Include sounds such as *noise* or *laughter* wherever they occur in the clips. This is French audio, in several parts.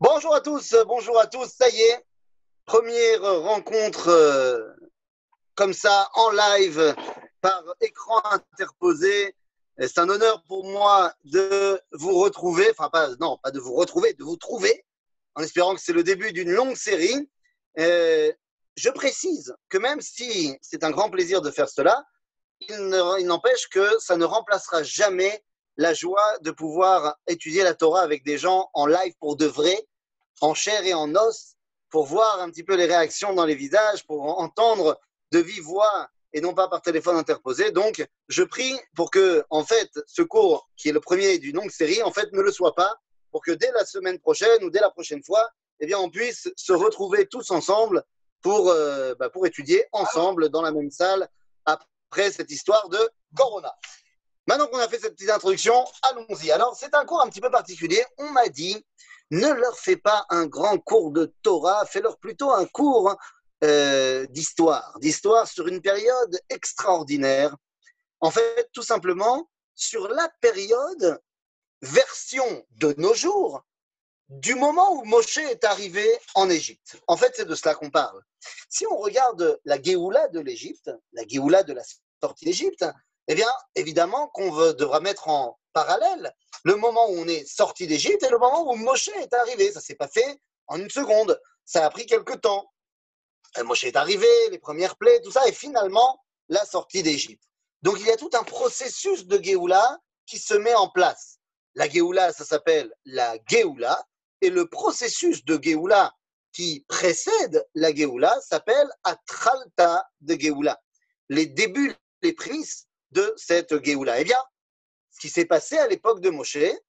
Bonjour à tous, bonjour à tous, ça y est, première rencontre euh, comme ça en live par écran interposé. C'est un honneur pour moi de vous retrouver, enfin pas, non, pas de vous retrouver, de vous trouver, en espérant que c'est le début d'une longue série. Euh, je précise que même si c'est un grand plaisir de faire cela, il n'empêche que ça ne remplacera jamais la joie de pouvoir étudier la Torah avec des gens en live pour de vrai, en chair et en os, pour voir un petit peu les réactions dans les visages, pour entendre de vive voix et non pas par téléphone interposé. Donc, je prie pour que, en fait, ce cours, qui est le premier d'une longue série, en fait, ne le soit pas, pour que dès la semaine prochaine ou dès la prochaine fois, eh bien, on puisse se retrouver tous ensemble pour, euh, bah, pour étudier ensemble dans la même salle après cette histoire de Corona. Maintenant qu'on a fait cette petite introduction, allons-y. Alors, c'est un cours un petit peu particulier. On m'a dit, ne leur fais pas un grand cours de Torah, fais-leur plutôt un cours euh, d'histoire, d'histoire sur une période extraordinaire. En fait, tout simplement, sur la période version de nos jours, du moment où Moshe est arrivé en Égypte. En fait, c'est de cela qu'on parle. Si on regarde la Géoula de l'Égypte, la Géoula de la sortie d'Égypte, eh bien, évidemment qu'on devra mettre en parallèle le moment où on est sorti d'Égypte et le moment où Moshe est arrivé. Ça ne s'est pas fait en une seconde. Ça a pris quelque temps. Euh, Moshe est arrivé, les premières plaies, tout ça, et finalement, la sortie d'Égypte. Donc, il y a tout un processus de Géoula qui se met en place. La Géoula, ça s'appelle la Géoula, et le processus de Géoula qui précède la Géoula s'appelle Atralta de Géoula. Les débuts, les prémices de cette Géoula Eh bien, ce qui s'est passé à l'époque de Moshe est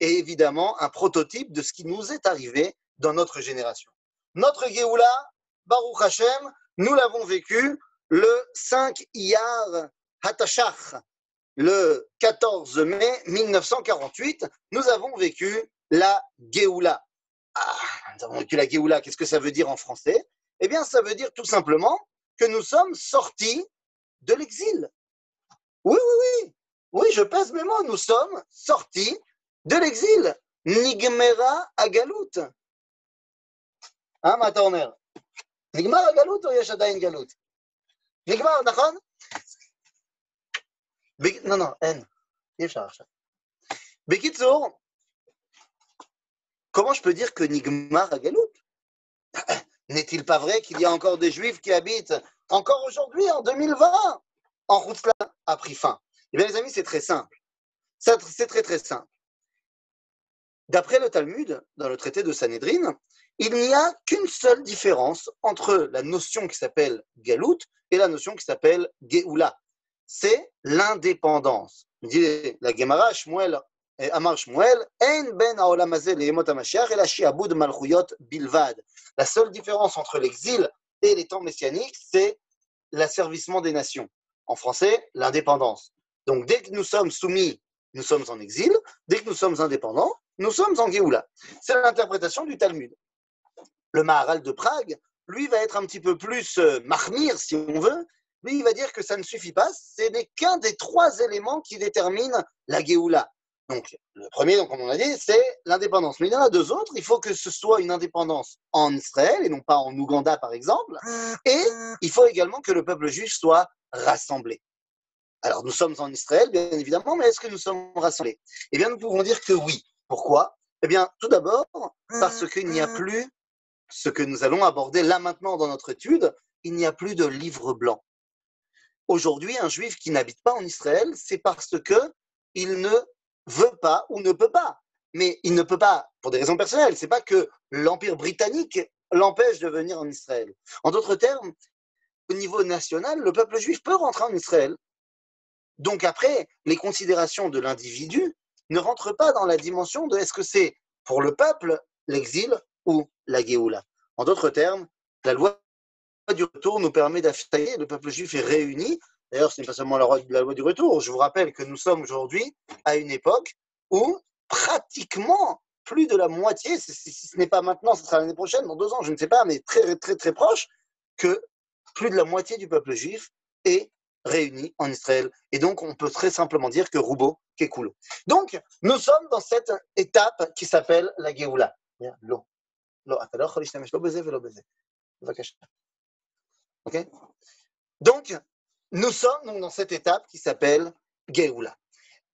évidemment un prototype de ce qui nous est arrivé dans notre génération. Notre Géoula, Baruch Hashem, nous l'avons vécu le 5 Iyar Hatashach, le 14 mai 1948, nous avons vécu la Géoula. Ah, nous avons vécu la Géoula, qu'est-ce que ça veut dire en français? Eh bien, ça veut dire tout simplement que nous sommes sortis de l'exil. Oui, oui, oui. Oui, je pèse mes mots. Nous sommes sortis de l'exil. Nigmera agalout. Hein, ma Turner Nigmar agalout ou יש עדיין גלות? נגמר, נכון? non, non, אין. אי אפשר עכשיו. בקיצור, comment je peux dire que Nigmar agalout *coughs* N'est-il pas vrai qu'il y a encore des juifs qui habitent encore aujourd'hui, en 2020, en route a pris fin Eh bien, les amis, c'est très simple. C'est très, très simple. D'après le Talmud, dans le traité de Sanhedrin, il n'y a qu'une seule différence entre la notion qui s'appelle Galout et la notion qui s'appelle Geoula. C'est l'indépendance. La Gemara, Shmuel, Amar Shmuel, En ben malchuyot bilvad. La seule différence entre l'exil et les temps messianiques, c'est l'asservissement des nations en français, l'indépendance. Donc dès que nous sommes soumis, nous sommes en exil. Dès que nous sommes indépendants, nous sommes en Géoula. C'est l'interprétation du Talmud. Le Maharal de Prague, lui, va être un petit peu plus euh, marmire, si on veut. Lui, il va dire que ça ne suffit pas. Ce n'est qu'un des trois éléments qui déterminent la Géoula. Donc, le premier, donc, comme on a dit, c'est l'indépendance. Mais il y en a deux autres. Il faut que ce soit une indépendance en Israël et non pas en Ouganda, par exemple. Et il faut également que le peuple juif soit rassemblés. Alors, nous sommes en Israël, bien évidemment, mais est-ce que nous sommes rassemblés? Eh bien, nous pouvons dire que oui. Pourquoi? Eh bien, tout d'abord, parce qu'il n'y a plus ce que nous allons aborder là maintenant dans notre étude, il n'y a plus de livre blanc. Aujourd'hui, un juif qui n'habite pas en Israël, c'est parce que il ne veut pas ou ne peut pas. Mais il ne peut pas pour des raisons personnelles. C'est pas que l'Empire britannique l'empêche de venir en Israël. En d'autres termes, au niveau national, le peuple juif peut rentrer en Israël. Donc après, les considérations de l'individu ne rentrent pas dans la dimension de est-ce que c'est pour le peuple l'exil ou la Géoula. En d'autres termes, la loi du retour nous permet d'affirmer le peuple juif est réuni. D'ailleurs, ce n'est pas seulement la, loi du retour. Je vous rappelle que nous sommes aujourd'hui à une époque où pratiquement plus de la moitié, si, ce n'est pas maintenant, ce sera l'année prochaine, dans deux ans, je ne sais pas, mais très très très proche, que plus de la moitié du peuple juif est réuni en Israël. Et donc, on peut très simplement dire que Roubo Kekulo. Donc, nous sommes dans cette étape qui s'appelle la Géoula. Ok? Donc, nous sommes donc dans cette étape qui s'appelle Géoula.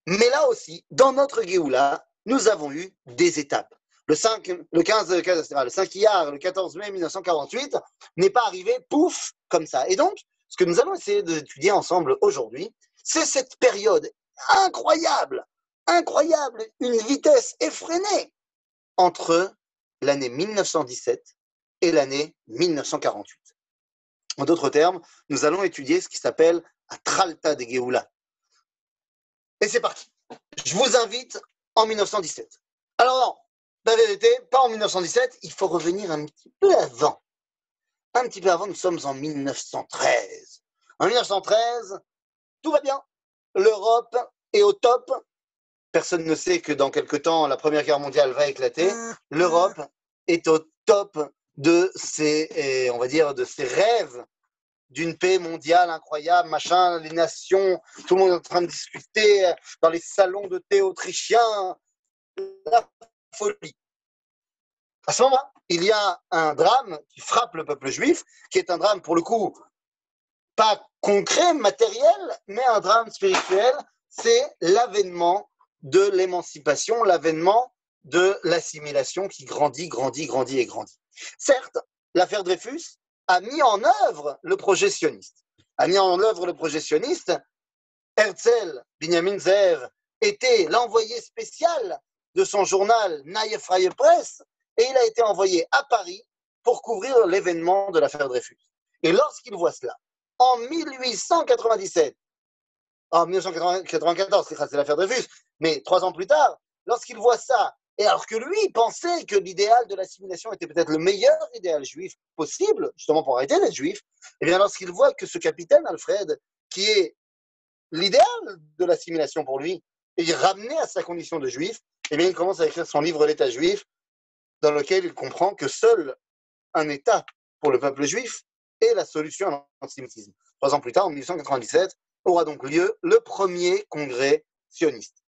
Mais là aussi, dans notre Géoula, nous avons eu des étapes. Le 5, le 15, le 5 Iyar, le 14 mai 1948 n'est pas arrivé, pouf, comme ça. Et donc, ce que nous allons essayer d'étudier ensemble aujourd'hui, c'est cette période incroyable, incroyable, une vitesse effrénée entre l'année 1917 et l'année 1948. En d'autres termes, nous allons étudier ce qui s'appelle un Tralta de Geoula. Et c'est parti. Je vous invite en 1917. Alors non, la vérité, pas en 1917, il faut revenir un petit peu avant. Un petit peu avant, nous sommes en 1913. En 1913, tout va bien. L'Europe est au top. Personne ne sait que dans quelque temps, la Première Guerre mondiale va éclater. L'Europe est au top de ses, eh, on rêves d'une paix mondiale incroyable, machin, les nations, tout le monde est en train de discuter dans les salons de thé autrichiens, la folie. À ce moment-là, il y a un drame qui frappe le peuple juif, qui est un drame pour le coup pas concret, matériel, mais un drame spirituel, c'est l'avènement de l'émancipation, l'avènement de l'assimilation qui grandit, grandit, grandit et grandit. Certes, l'affaire Dreyfus a mis en œuvre le projet sioniste. A mis en œuvre le projet. Herzl, Benjamin était l'envoyé spécial de son journal Neue Freie Presse et il a été envoyé à Paris pour couvrir l'événement de l'affaire Dreyfus. Et lorsqu'il voit cela, en 1897, en 1994, c'est l'affaire Dreyfus, mais trois ans plus tard, lorsqu'il voit ça et alors que lui pensait que l'idéal de l'assimilation était peut-être le meilleur idéal juif possible, justement pour arrêter d'être juif, et eh bien lorsqu'il voit que ce capitaine Alfred, qui est l'idéal de l'assimilation pour lui, est ramené à sa condition de juif, et eh bien il commence à écrire son livre L'État juif, dans lequel il comprend que seul un État pour le peuple juif est la solution à l'antisémitisme. Trois ans plus tard, en 1897, aura donc lieu le premier congrès sioniste.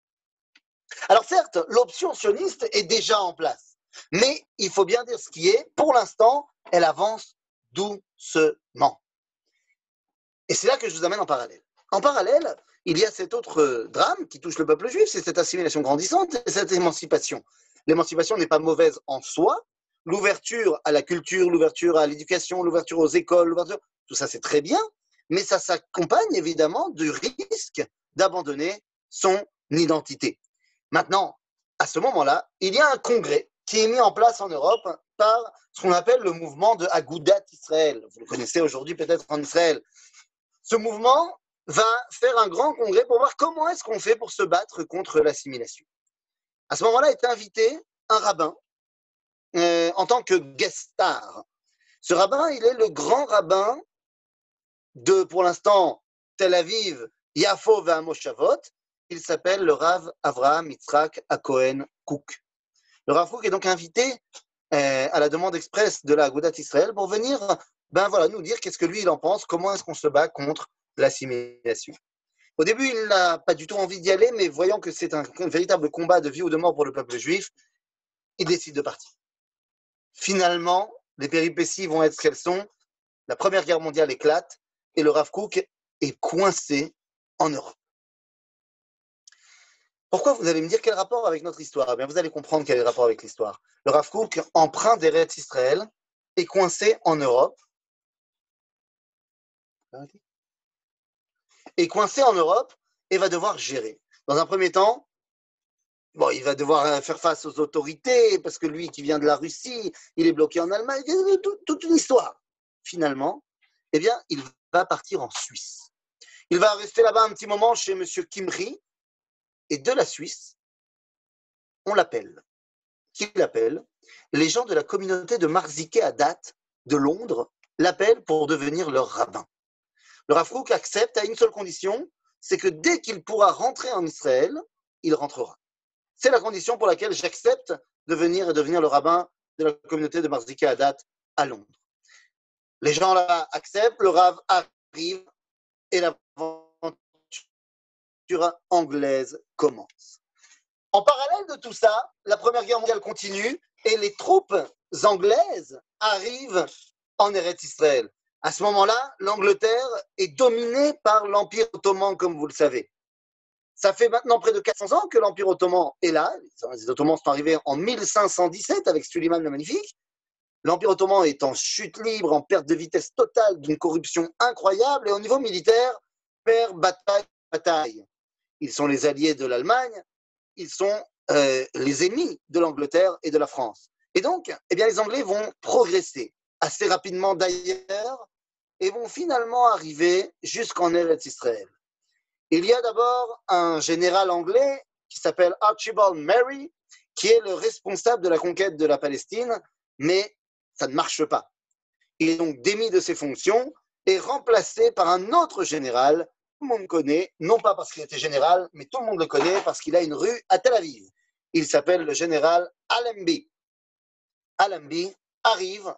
Alors certes, l'option sioniste est déjà en place, mais il faut bien dire ce qui est, pour l'instant, elle avance doucement. Et c'est là que je vous amène en parallèle. En parallèle, il y a cet autre drame qui touche le peuple juif, c'est cette assimilation grandissante et cette émancipation. L'émancipation n'est pas mauvaise en soi. L'ouverture à la culture, l'ouverture à l'éducation, l'ouverture aux écoles, tout ça c'est très bien, mais ça s'accompagne évidemment du risque d'abandonner son identité. Maintenant, à ce moment-là, il y a un congrès qui est mis en place en Europe par ce qu'on appelle le mouvement de Agudat Israël. Vous le connaissez aujourd'hui peut-être en Israël. Ce mouvement va faire un grand congrès pour voir comment est-ce qu'on fait pour se battre contre l'assimilation. À ce moment-là est invité un rabbin euh, en tant que guest star. Ce rabbin, il est le grand rabbin de, pour l'instant, Tel Aviv, Yafo Moshavot, il s'appelle le Rav Avraham Yitzhak Akohen Kouk. Le Rav Kouk est donc invité euh, à la demande expresse de la Goudat Israël pour venir ben voilà, nous dire qu'est-ce que lui il en pense, comment est-ce qu'on se bat contre l'assimilation. Au début, il n'a pas du tout envie d'y aller, mais voyant que c'est un, un, véritable combat de vie ou de mort pour le peuple juif, il décide de partir. Finalement, les péripéties vont être ce qu'elles sont. La Première Guerre mondiale éclate et le Rav Kook est coincé en Europe. Pourquoi vous allez me dire quel rapport avec notre histoire? Eh bien, Vous allez comprendre quel rapport avec l'histoire. Le Rav Kook, emprunt d'Eretz Israël, est coincé en Europe. Est coincé en Europe et va devoir gérer. Dans un premier temps, bon, il va devoir euh, faire face aux autorités parce que lui qui vient de la Russie, il est bloqué en Allemagne, toute une histoire. Finalement, eh bien, il va partir en Suisse. Il va rester là-bas un petit moment chez M. Kimri, et de la Suisse, on l'appelle. Qui l'appelle? Les gens de la communauté de Marziké à date de Londres l'appellent pour devenir leur rabbin. Le Rafrouk accepte à une seule condition, c'est que dès qu'il pourra rentrer en Israël, il rentrera. C'est la condition pour laquelle j'accepte de venir et devenir le rabbin de la communauté de Marziké à date à Londres. Les gens là acceptent, le Rav arrive et la anglaise commence. En parallèle de tout ça, la Première Guerre mondiale continue et les troupes anglaises arrivent en Eretz Israël. À ce moment-là, l'Angleterre est dominée par l'Empire ottoman, comme vous le savez. Ça fait maintenant près de 400 ans que l'Empire ottoman est là. Les Ottomans sont arrivés en 1517 avec Suleiman le Magnifique. L'Empire ottoman est en chute libre, en perte de vitesse totale, d'une corruption incroyable. Et au niveau militaire, perd bataille, bataille. Ils sont les alliés de l'Allemagne, ils sont euh, les ennemis de l'Angleterre et de la France. Et donc, eh bien, les Anglais vont progresser assez rapidement d'ailleurs et vont finalement arriver jusqu'en Eretz Israël. Il y a d'abord un général anglais qui s'appelle Archibald Mary, qui est le responsable de la conquête de la Palestine, mais ça ne marche pas. Il est donc démis de ses fonctions et remplacé par un autre général, le monde connaît, non pas parce qu'il était général, mais tout le monde le connaît parce qu'il a une rue à Tel Aviv. Il s'appelle le général Allenby. Allenby arrive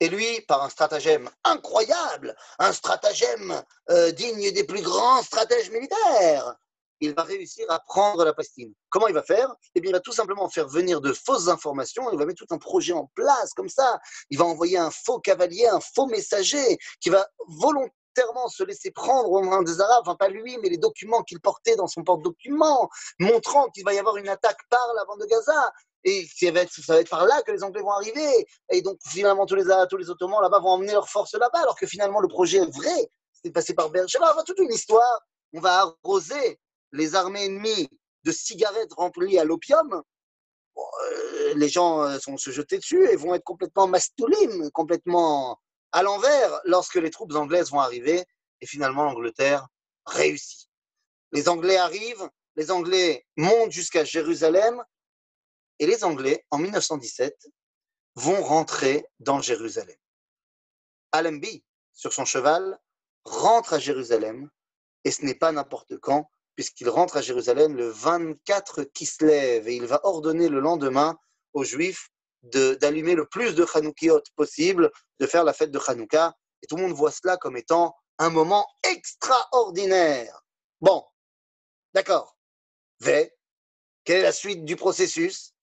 et lui, par un stratagème incroyable, un stratagème euh, digne des plus grands stratèges militaires, il va réussir à prendre la Palestine. Comment il va faire? Eh bien, il va tout simplement faire venir de fausses informations, il va mettre tout un projet en place comme ça, il va envoyer un faux cavalier, un faux messager qui va volontairement se laisser prendre au mains des Arabes, enfin pas lui, mais les documents qu'il portait dans son porte-documents, montrant qu'il va y avoir une attaque par la bande de Gaza, et ça va, être, ça va être par là que les Anglais vont arriver. Et donc, finalement, tous les, Ottomans là-bas vont emmener leurs forces là-bas, alors que finalement, le projet est vrai. C'est passé par Beersheba. Enfin, toute une histoire. On va arroser les armées ennemies de cigarettes remplies à l'opium. Euh, les gens euh, vont se jeter dessus et vont être complètement mastoulim, complètement à l'envers lorsque les troupes anglaises vont arriver. Et finalement, l'Angleterre réussit. Les Anglais arrivent, les Anglais montent jusqu'à Jérusalem et les Anglais, en 1917, vont rentrer dans Jérusalem. Allenby, sur son cheval, rentre à Jérusalem, et ce n'est pas n'importe quand, puisqu'il rentre à Jérusalem le 24 Kislev, et il va ordonner le lendemain aux Juifs d'allumer le plus de Hanoukiot possible, de faire la fête de Hanouka, et tout le monde voit cela comme étant un moment extraordinaire. Bon, d'accord. V, quelle est la suite du processus?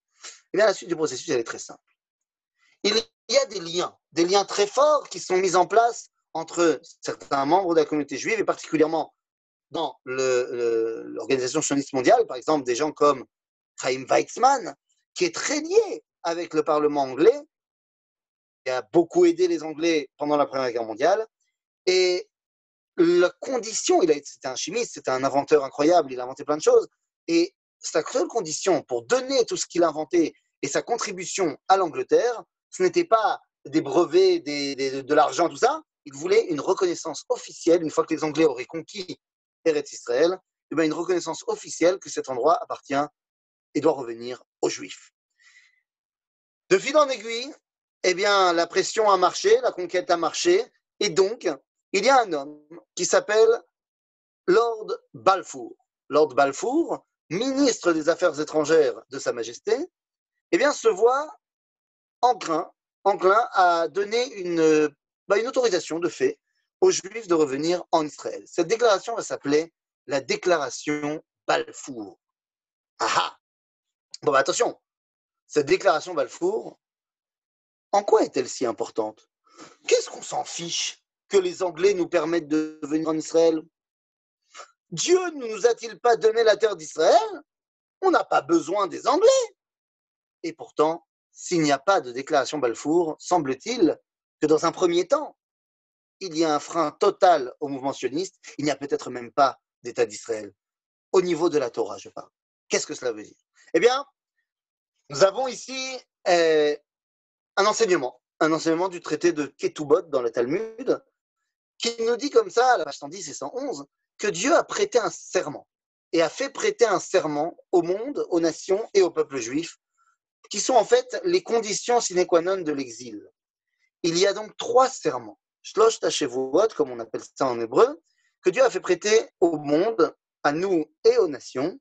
Eh bien, la suite du processus, elle est très simple. Il y a des liens, des liens très forts qui sont mis en place entre certains membres de la communauté juive et particulièrement dans l'organisation sioniste mondiale, par exemple des gens comme Chaim Weizmann, qui est très lié avec le Parlement anglais, qui a beaucoup aidé les Anglais pendant la Première Guerre mondiale. Et la condition, il c'était un chimiste, c'était un inventeur incroyable, il a inventé plein de choses. Et sa seule condition pour donner tout ce qu'il a inventé et sa contribution à l'Angleterre, ce n'était pas des brevets, de l'argent, tout ça. Il voulait une reconnaissance officielle, une fois que les Anglais auraient conquis Eretz Israël, eh bien une reconnaissance officielle que cet endroit appartient et doit revenir aux Juifs. De fil en aiguille, eh bien, la pression a marché, la conquête a marché, et donc, il y a un homme qui s'appelle Lord Balfour. Lord Balfour, ministre des Affaires étrangères de Sa Majesté, eh bien, se voit enclin, enclin à donner une, bah, une autorisation de fait aux Juifs de revenir en Israël. Cette déclaration va s'appeler la déclaration Balfour. Ah, ah Bon, bah, attention, cette déclaration Balfour, en quoi est-elle si importante? Qu'est-ce qu'on s'en fiche que les Anglais nous permettent de venir en Israël? Dieu ne nous a-t-il pas donné la terre d'Israël? On n'a pas besoin des Anglais. Et pourtant, s'il n'y a pas de déclaration Balfour, semble-t-il que dans un premier temps, il y a un frein total au mouvement sioniste. Il n'y a peut-être même pas d'État d'Israël. Au niveau de la Torah, je parle. Qu'est-ce que cela veut dire? Eh bien, nous avons ici euh, un enseignement, un enseignement du traité de Ketubot dans le Talmud, qui nous dit comme ça, à la page 110 et 111, que Dieu a prêté un serment et a fait prêter un serment au monde, aux nations et au peuple juif, qui sont en fait les conditions sine qua non de l'exil. Il y a donc trois serments, shlosh tashevot, comme on appelle ça en hébreu, que Dieu a fait prêter au monde, à nous et aux nations,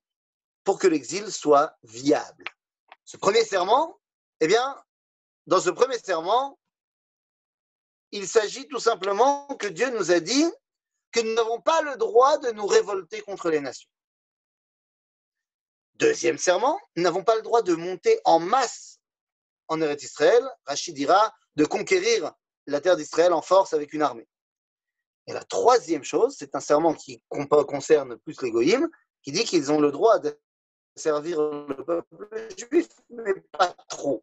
pour que l'exil soit viable. Ce premier serment, eh bien, dans ce premier serment, il s'agit tout simplement que Dieu nous a dit que nous n'avons pas le droit de nous révolter contre les nations. Deuxième serment, nous n'avons pas le droit de monter en masse en Eretz Israël, Rachid dira de conquérir la terre d'Israël en force avec une armée. Et la troisième chose, c'est un serment qui concerne plus les goïms, qui dit qu'ils ont le droit de servir le peuple juif, mais pas trop.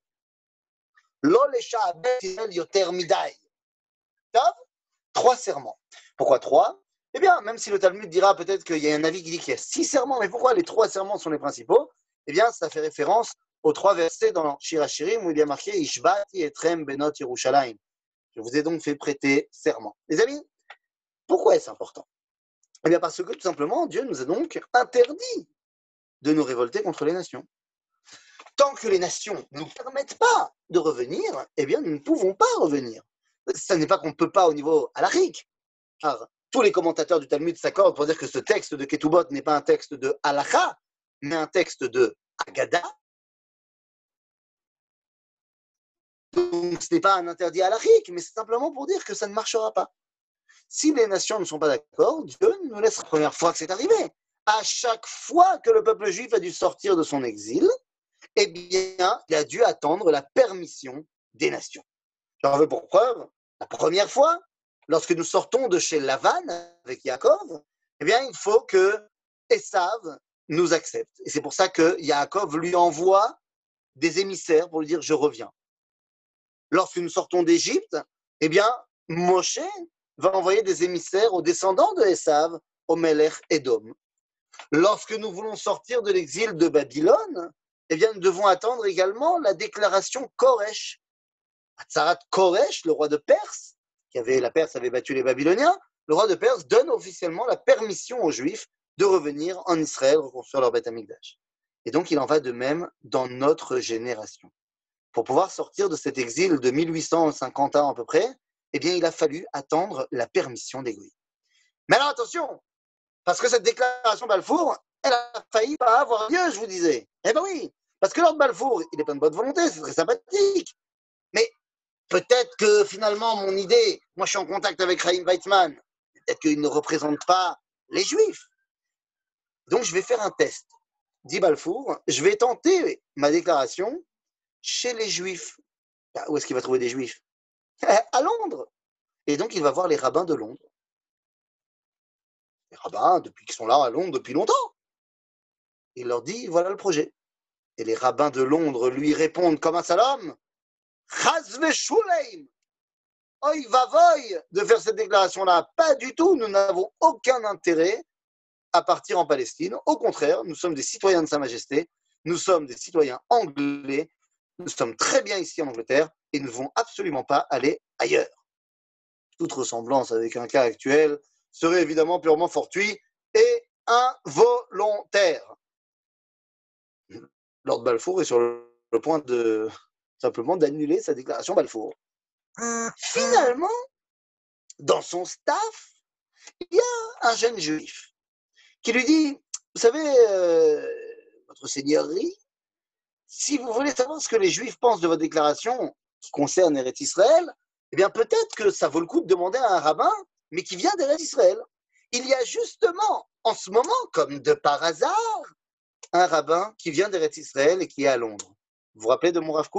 Trois serments. Pourquoi trois? Eh bien, même si le Talmud dira peut-être qu'il y a un avis qui dit qu'il y a six serments, mais pourquoi les trois serments sont les principaux? Eh bien, ça fait référence aux trois versets dans Shirachirim où il y a marqué Ishbati etrem benot Yerushalayim. Je vous ai donc fait prêter serment. Les amis, pourquoi est-ce important? Eh bien, parce que tout simplement, Dieu nous a donc interdit de nous révolter contre les nations. Tant que les nations ne nous permettent pas de revenir, eh bien, nous ne pouvons pas revenir. Ce n'est pas qu'on ne peut pas au niveau alarique, car tous les commentateurs du Talmud s'accordent pour dire que ce texte de Ketubot n'est pas un texte de halacha, mais un texte de Agada. Donc, ce n'est pas un interdit alarique, mais c'est simplement pour dire que ça ne marchera pas. Si les nations ne sont pas d'accord, Dieu nous laisse la première fois que c'est arrivé à chaque fois que le peuple juif a dû sortir de son exil, eh bien, il a dû attendre la permission des nations. J'en veux pour preuve, la première fois, lorsque nous sortons de chez Lavan avec Yaakov, eh bien, il faut que Esav nous accepte. Et c'est pour ça que Yaakov lui envoie des émissaires pour lui dire je reviens. Lorsque nous sortons d'Égypte, eh bien, Moshe va envoyer des émissaires aux descendants de Esav, au Melech Edom. Lorsque nous voulons sortir de l'exil de Babylone, eh bien, nous devons attendre également la déclaration Koresh. Atzarat Koresh, le roi de Perse, qui avait, la Perse avait battu les Babyloniens, le roi de Perse donne officiellement la permission aux Juifs de revenir en Israël reconstruire leur Beth Amikdash. Et donc, il en va de même dans notre génération. Pour pouvoir sortir de cet exil de 1850 ans à peu près, eh bien, il a fallu attendre la permission des. Mais alors, attention, parce que cette déclaration Balfour, elle a failli pas avoir lieu, je vous disais. Eh ben oui, parce que Lord Balfour, il est plein de bonne volonté, c'est très sympathique. Mais peut-être que finalement, mon idée, moi je suis en contact avec Chaim Weizmann, peut-être qu'il ne représente pas les Juifs. Donc je vais faire un test. Dit Balfour, je vais tenter ma déclaration chez les Juifs. Bah, où est-ce qu'il va trouver des Juifs? *laughs* À Londres. Et donc il va voir les rabbins de Londres rabbins, depuis qu'ils sont là à Londres depuis longtemps. Il leur dit, voilà le projet. Et les rabbins de Londres lui répondent comme un salam, Oi va de faire cette déclaration-là. Pas du tout, nous n'avons aucun intérêt à partir en Palestine. Au contraire, nous sommes des citoyens de Sa Majesté, nous sommes des citoyens anglais, nous sommes très bien ici en Angleterre et nous ne voulons absolument pas aller ailleurs. Toute ressemblance avec un cas actuel serait évidemment purement fortuit et involontaire. Lord Balfour est sur le point de simplement d'annuler sa déclaration Balfour. Finalement, dans son staff, il y a un jeune juif qui lui dit, vous savez, euh, votre seigneurie, si vous voulez savoir ce que les juifs pensent de votre déclaration qui concerne Eretz Israël, eh bien peut-être que ça vaut le coup de demander à un rabbin mais qui vient d'Eretz Israël. Il y a justement, en ce moment, comme de par hasard, un rabbin qui vient d'Eretz Israël et qui est à Londres. Vous vous rappelez de mon Rav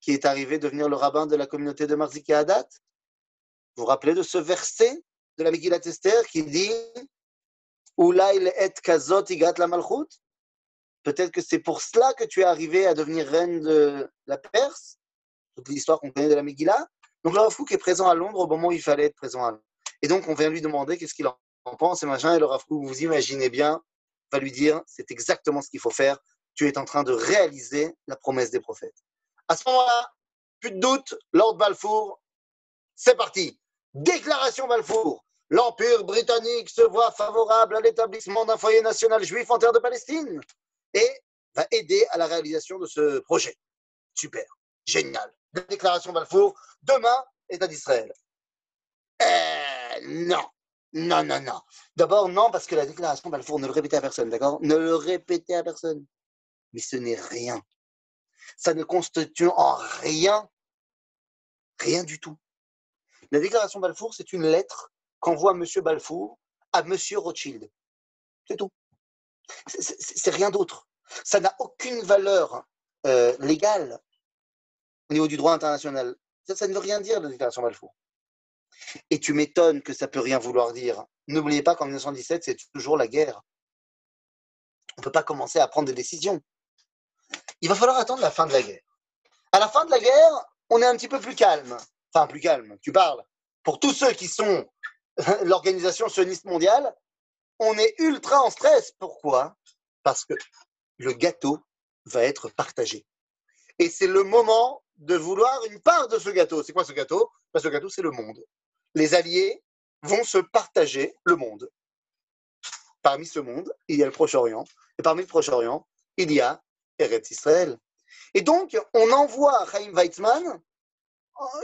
qui est arrivé devenir le rabbin de la communauté de Marziki Hadat? Vous vous rappelez de ce verset de la Megillat Esther qui dit et kazot igat la malchut Peut-être que c'est pour cela que tu es arrivé à devenir reine de la Perse, toute l'histoire qu'on connaît de la Megillah. Donc le Rav est présent à Londres au moment où il fallait être présent à Londres. Et donc, on vient lui demander qu'est-ce qu'il en pense et machin. Et le Rav vous imaginez bien, va lui dire c'est exactement ce qu'il faut faire. Tu es en train de réaliser la promesse des prophètes. À ce moment-là, plus de doute, Lord Balfour, c'est parti. Déclaration Balfour. L'Empire britannique se voit favorable à l'établissement d'un foyer national juif en terre de Palestine et va aider à la réalisation de ce projet. Super, génial. Déclaration Balfour, demain, État d'Israël. Non. Non, non, non. D'abord, non, parce que la déclaration Balfour, ne le répétez à personne, d'accord? Ne le répétez à personne. Mais ce n'est rien. Ça ne constitue en rien, rien du tout. La déclaration Balfour, c'est une lettre qu'envoie M. Balfour à M. Rothschild. C'est tout. C'est rien d'autre. Ça n'a aucune valeur euh, légale. au niveau du droit international. Ça, ça ne veut rien dire, la déclaration Balfour. Et tu m'étonnes que ça peut rien vouloir dire. N'oubliez pas qu'en 1917, c'est toujours la guerre. On ne peut pas commencer à prendre des décisions. Il va falloir attendre la fin de la guerre. À la fin de la guerre, on est un petit peu plus calme. Enfin, plus calme, tu parles. Pour tous ceux qui sont *laughs* l'organisation sioniste mondiale, on est ultra en stress. Pourquoi? Parce que le gâteau va être partagé. Et c'est le moment de vouloir une part de ce gâteau. C'est quoi ce gâteau? Que Ce gâteau, c'est le monde. Les alliés vont se partager le monde. Parmi ce monde, il y a le Proche-Orient. Et parmi le Proche-Orient, il y a Eretz Israël. Et donc, on envoie Chaim Weizmann,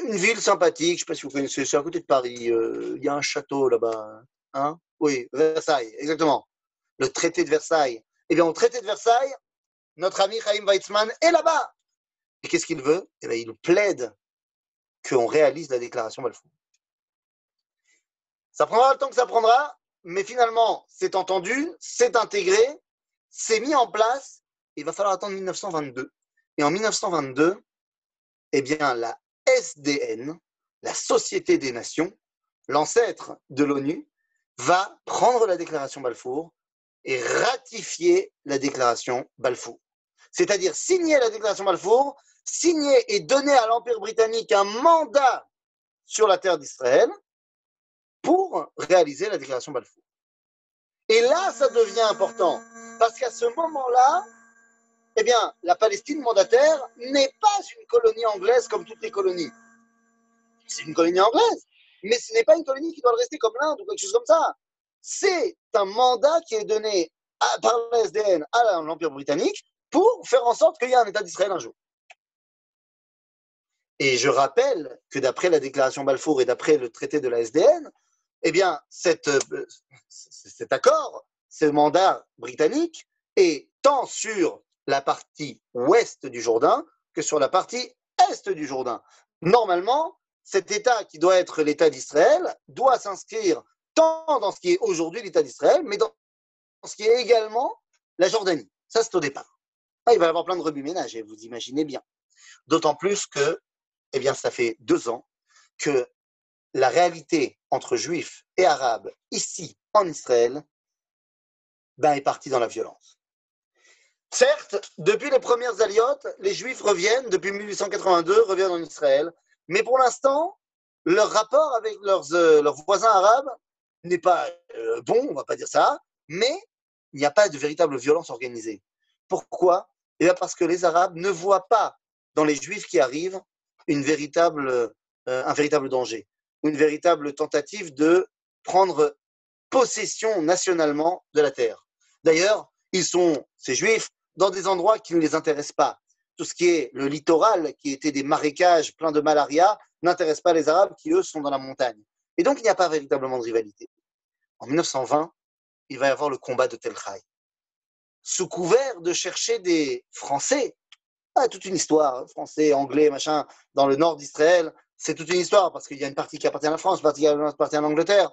une ville sympathique, je ne sais pas si vous connaissez, c'est à côté de Paris. Euh, il y a un château là-bas. Hein oui, Versailles, exactement. Le traité de Versailles. Eh bien, au traité de Versailles, notre ami Chaim Weizmann est là-bas. Et qu'est-ce qu'il veut? Eh bien, il plaide qu'on réalise la déclaration Balfour. Ça prendra le temps que ça prendra, mais finalement, c'est entendu, c'est intégré, c'est mis en place. Il va falloir attendre 1922. Et en 1922, eh bien, la SDN, la Société des Nations, l'ancêtre de l'ONU, va prendre la déclaration Balfour et ratifier la déclaration Balfour. C'est-à-dire signer la déclaration Balfour, signer et donner à l'Empire britannique un mandat sur la terre d'Israël pour réaliser la déclaration Balfour. Et là, ça devient important, parce qu'à ce moment-là, eh bien, la Palestine mandataire n'est pas une colonie anglaise comme toutes les colonies. C'est une colonie anglaise, mais ce n'est pas une colonie qui doit rester comme l'Inde ou quelque chose comme ça. C'est un mandat qui est donné par la SDN à l'Empire britannique pour faire en sorte qu'il y ait un État d'Israël un jour. Et je rappelle que d'après la déclaration Balfour et d'après le traité de la SDN, eh bien, cet accord, ce mandat britannique est tant sur la partie ouest du Jourdain que sur la partie est du Jourdain. Normalement, cet État qui doit être l'État d'Israël doit s'inscrire tant dans ce qui est aujourd'hui l'État d'Israël, mais dans ce qui est également la Jordanie. Ça, c'est au départ. Ah, il va y avoir plein de remue-ménage, vous imaginez bien. D'autant plus que, eh bien, ça fait deux ans que la réalité entre juifs et arabes ici en Israël ben, est partie dans la violence. Certes, depuis les premières aliotes, les Juifs reviennent, depuis 1882, reviennent en Israël. Mais pour l'instant, leur rapport avec leurs, euh, leurs voisins arabes n'est pas euh, bon, on va pas dire ça, mais il n'y a pas de véritable violence organisée. Pourquoi? Eh bien parce que les Arabes ne voient pas dans les Juifs qui arrivent une véritable, euh, un véritable danger, une véritable tentative de prendre possession nationalement de la terre. D'ailleurs, ils sont, ces Juifs, dans des endroits qui ne les intéressent pas. Tout ce qui est le littoral, qui était des marécages pleins de malaria, n'intéresse pas les Arabes qui, eux, sont dans la montagne. Et donc, il n'y a pas véritablement de rivalité. En 1920, il va y avoir le combat de Tel Chai. Sous couvert de chercher des Français, ah, toute une histoire, hein, français, anglais, machin, dans le nord d'Israël, c'est toute une histoire, parce qu'il y a une partie qui appartient à la France, une partie qui appartient à l'Angleterre.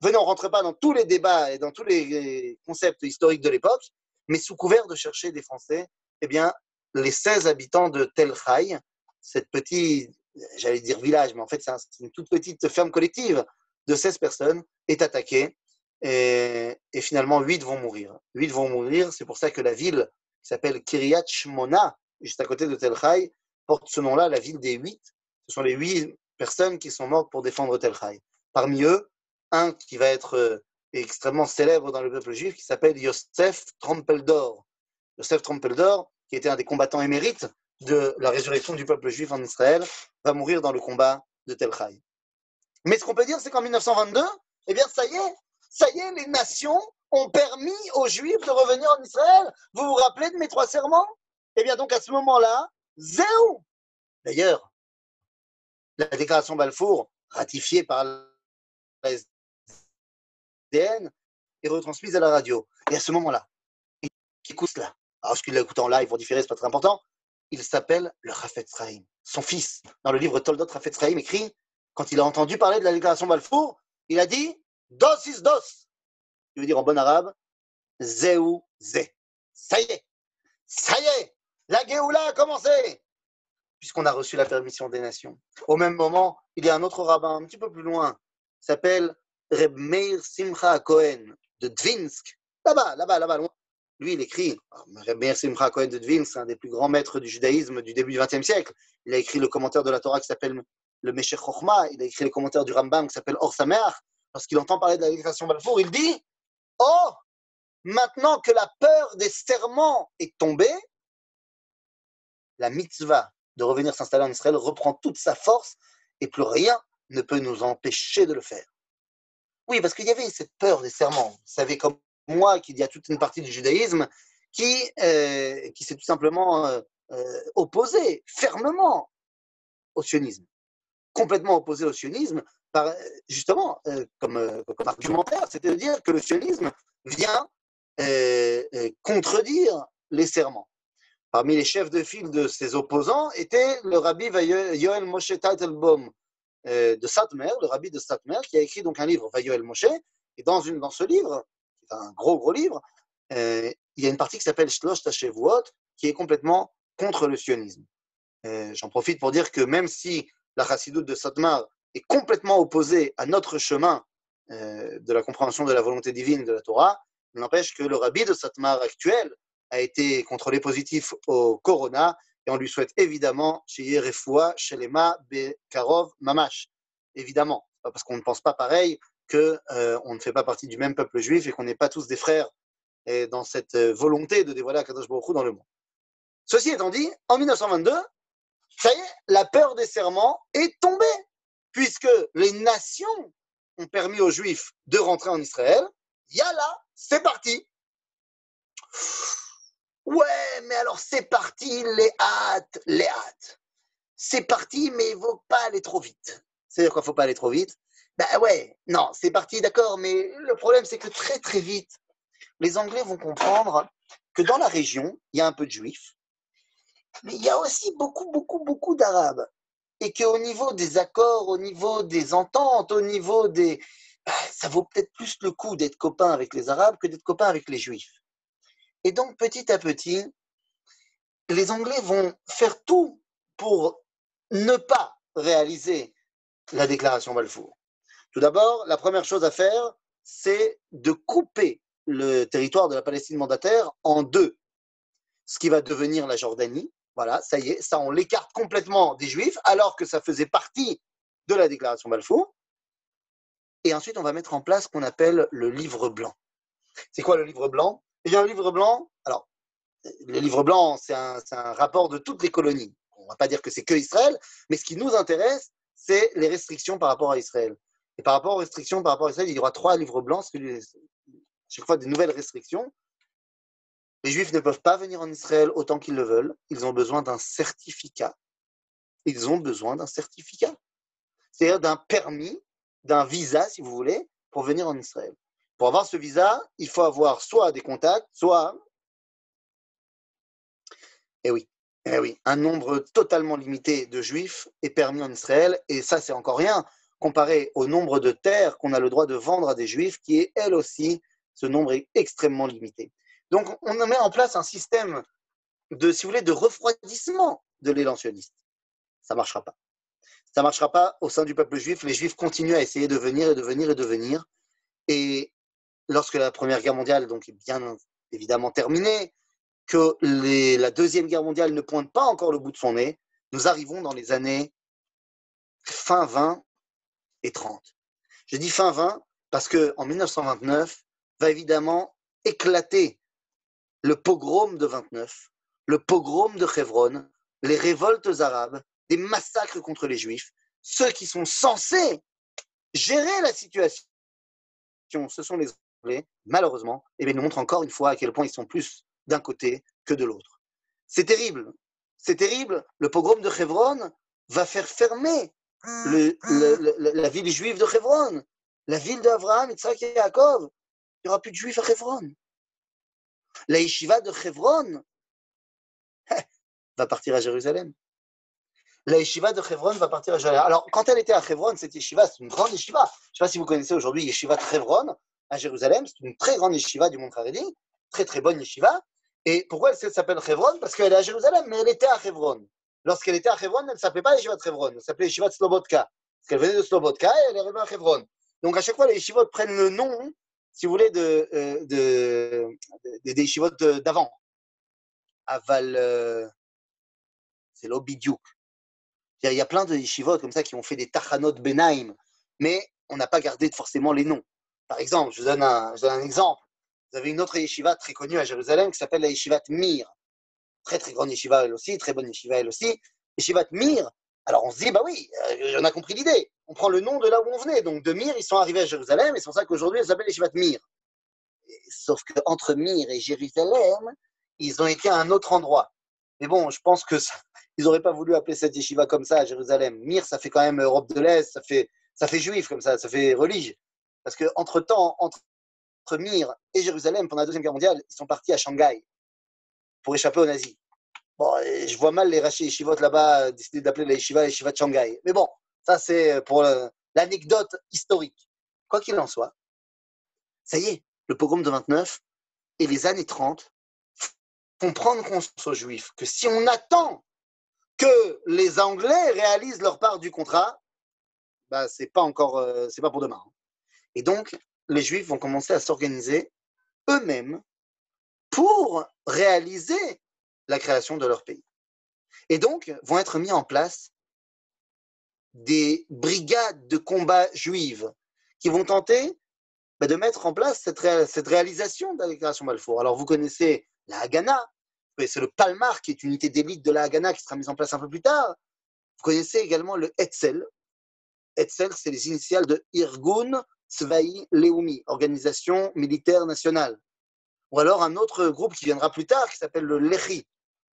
Venez, on ne rentre pas dans tous les débats et dans tous les concepts historiques de l'époque, mais sous couvert de chercher des Français, eh bien, les 16 habitants de Tel Chai, cette petite, j'allais dire village, mais en fait, c'est une toute petite ferme collective de 16 personnes, est attaquée. Et, finalement, 8 vont mourir. 8 vont mourir, c'est pour ça que la ville qui s'appelle Kiryat Shmona, juste à côté de Tel Chai, porte ce nom-là, la ville des 8. Ce sont les 8 personnes qui sont mortes pour défendre Tel Chai. Parmi eux, un qui va être euh, extrêmement célèbre dans le peuple juif qui s'appelle Yosef Trompeldor. Yosef Trompeldor, qui était un des combattants émérites de la résurrection du peuple juif en Israël, va mourir dans le combat de Tel Chai. Mais ce qu'on peut dire, c'est qu'en 1922, eh bien, ça y est, ça y est, les nations ont permis aux Juifs de revenir en Israël. Vous vous rappelez de mes trois serments? Eh bien, donc à ce moment-là, zéro. D'ailleurs, la déclaration Balfour, ratifiée par la est retransmise à la radio. Et à ce moment-là, qui écoute cela Alors, ce qu'il l'a écouté en live pour différer, c'est pas très important. Il s'appelle le Rafetz Chaim. Son fils, dans le livre Toldot Rafetz Chaim, écrit quand il a entendu parler de la déclaration Balfour, il a dit Dos is dos. Il veut dire en bon arabe Zéou Zé. Ça y est, ça y est, la Géoula a commencé. Puisqu'on a reçu la permission des nations. Au même moment, il y a un autre rabbin un petit peu plus loin, s'appelle Reb Meir Simcha Cohen de Dvinsk, là-bas, là-bas, là-bas, loin. Lui, il écrit, Reb Meir Simcha Cohen de Dvinsk, un des plus grands maîtres du judaïsme du début du XXe siècle. Il a écrit le commentaire de la Torah qui s'appelle le Meshech Chochma, il a écrit le commentaire du Rambam qui s'appelle Or. Lorsqu'il entend parler de la déclaration Balfour, il dit Oh, maintenant que la peur des serments est tombée, la mitzvah de revenir s'installer en Israël reprend toute sa force et plus rien ne peut nous empêcher de le faire. Oui, parce qu'il y avait cette peur des serments. Vous savez comme moi qu'il y a toute une partie du judaïsme qui, euh, s'est tout simplement euh, euh, opposée fermement au sionisme. Complètement opposé au sionisme, par, justement, comme, comme argumentaire, c'est à dire que le sionisme vient contredire les serments. Parmi les chefs de file de ses opposants était le rabbi Yoel Moshe Teitelbaum de Satmer, le rabbi de Satmer, qui a écrit donc un livre, Vayoel Moshe, et dans, ce livre, un gros gros livre, il y a une partie qui s'appelle Shlosh Tashevuot, qui est complètement contre le sionisme. J'en profite pour dire que même si la chassidoute de Satmar est complètement opposée à notre chemin de la compréhension de la volonté divine de la Torah, n'empêche que le rabbi de Satmar actuel a été contrôlé positif au corona et on lui souhaite évidemment chez Yerefoua, chez Lema, Bekarov, Mamash. Évidemment, parce qu'on ne pense pas pareil qu'on euh, on ne fait pas partie du même peuple juif et qu'on n'est pas tous des frères et dans cette volonté de dévoiler Akadosh Baruch dans le monde. Ceci étant dit, en 1922, ça y est, la peur des serments est tombée, puisque les nations ont permis aux Juifs de rentrer en Israël. Yalla, c'est parti. Ouais, mais alors c'est parti, les hâtes, les hâtes. C'est parti, mais il ne faut pas aller trop vite. C'est-à-dire qu'il ne faut pas aller trop vite. Ben ouais, non, c'est parti, d'accord, mais le problème c'est que très très vite, les Anglais vont comprendre que dans la région, il y a un peu de juifs, mais il y a aussi beaucoup, beaucoup, beaucoup d'arabes. Et qu'au niveau des accords, au niveau des ententes, au niveau des... Ben, ça vaut peut-être plus le coup d'être copain avec les arabes que d'être copain avec les juifs. Et donc, petit à petit, les Anglais vont faire tout pour ne pas réaliser la déclaration Balfour. Tout d'abord, la première chose à faire, c'est de couper le territoire de la Palestine mandataire en deux. Ce qui va devenir la Jordanie. Voilà, ça y est, ça on l'écarte complètement des Juifs, alors que ça faisait partie de la déclaration Balfour. Et ensuite, on va mettre en place ce qu'on appelle le livre blanc. C'est quoi le livre blanc? Y a un livre blanc. Alors, le livre blanc, c'est un, rapport de toutes les colonies. On ne va pas dire que c'est que Israël, mais ce qui nous intéresse, c'est les restrictions par rapport à Israël. Et par rapport aux restrictions par rapport à Israël, il y aura trois livres blancs, chaque fois des nouvelles restrictions. Les Juifs ne peuvent pas venir en Israël autant qu'ils le veulent. Ils ont besoin d'un certificat. Ils ont besoin d'un certificat. C'est-à-dire d'un permis, d'un visa, si vous voulez, pour venir en Israël. Pour avoir ce visa, il faut avoir soit des contacts, soit. Eh oui, eh oui, un nombre totalement limité de juifs est permis en Israël, et ça, c'est encore rien comparé au nombre de terres qu'on a le droit de vendre à des juifs, qui est elle aussi, ce nombre est extrêmement limité. Donc, on met en place un système de, si vous voulez, de refroidissement de l'élan sioniste. Ça ne marchera pas. Ça ne marchera pas au sein du peuple juif. Les juifs continuent à essayer de venir et de venir et de venir. Et lorsque la Première Guerre mondiale est bien évidemment terminée, que la Deuxième Guerre mondiale ne pointe pas encore le bout de son nez, nous arrivons dans les années fin 20 et 30. Je dis fin 20 parce qu'en 1929 va évidemment éclater le pogrom de 29, le pogrom de Hebron, les révoltes arabes, des massacres contre les juifs, ceux qui sont censés gérer la situation, ce sont les malheureusement, eh nous montre encore une fois à quel point ils sont plus d'un côté que de l'autre. C'est terrible. C'est terrible. Le pogrom de Hebron va faire fermer la ville juive de Hebron, la ville d'Abraham, Yitzhak et Yaakov. Il n'y aura plus de juifs à Hebron. La yeshiva de Hebron *laughs* va partir à Jérusalem. La yeshiva de Hebron va partir à Jérusalem. Alors, quand elle était à Hebron, cette yeshiva, c'est une grande yeshiva. Je ne sais pas si vous connaissez aujourd'hui yeshiva de Hebron à Jérusalem. C'est une très grande yeshiva du Mont Haredi, très très bonne yeshiva. Et pourquoi elle s'appelle Hebron Parce qu'elle est à Jérusalem, mais elle était à Hebron. lorsqu'elle était à Hebron, elle ne s'appelait pas Yeshivat Hebron, elle s'appelait Yeshivat Slobotka. Parce qu'elle venait de Slobotka et elle est arrivée à Hebron. Donc à chaque fois, les yeshivot prennent le nom, si vous voulez, de, euh, de, de- des yeshivot de- d'avant. Aval, euh, c'est l'Obidiuk. Il y a plein de yeshivot comme ça qui ont fait des tachanot benaim, mais on n'a pas gardé forcément les noms. Par exemple, je vous donne un, exemple. Vous avez une autre yeshiva très connue à Jérusalem qui s'appelle la yeshivat Mir. Très très grande yeshiva elle aussi, très bonne yeshiva elle aussi. Yeshivat Mir. Alors on se dit, bah oui, euh, on a compris l'idée. On prend le nom de là où on venait. Donc de Mir, ils sont arrivés à Jérusalem et c'est pour ça qu'aujourd'hui elle s'appelle yeshivat Mir. Sauf qu'entre Mir et Jérusalem, ils ont été à un autre endroit. Mais bon, je pense que ça, ils n'auraient pas voulu appeler cette yeshiva comme ça à Jérusalem. Mir, ça fait quand même Europe de l'Est, ça fait, ça fait juif comme ça, ça fait religieux. Parce que entre temps, entre entre Myre et Jérusalem, pendant la Deuxième Guerre mondiale, ils sont partis à Shanghai pour échapper aux nazis. Bon, je vois mal les rachis yeshivot là-bas euh, décider d'appeler la yeshiva yeshiva de Shanghai. Mais bon, ça c'est pour le- l'anecdote historique. Quoi qu'il en soit, ça y est, le pogrom de 29 et les années 30 font prendre conscience aux Juifs que si on attend que les Anglais réalisent leur part du contrat, bah, c'est pas encore, euh, c'est pas pour demain. Et donc, les Juifs vont commencer à s'organiser eux-mêmes pour réaliser la création de leur pays. Et donc, vont être mis en place des brigades de combat juives qui vont tenter bah, de mettre en place cette, ré- cette réalisation de la déclaration Balfour. Alors, vous connaissez la Haganah, connaissez le Palmar, qui est une unité d'élite de la Haganah qui sera mise en place un peu plus tard. Vous connaissez également le Hetzel. Hetzel, c'est les initiales de Irgun Tzvaï Leumi, organisation militaire nationale. Ou alors un autre groupe qui viendra plus tard, qui s'appelle le Lechi,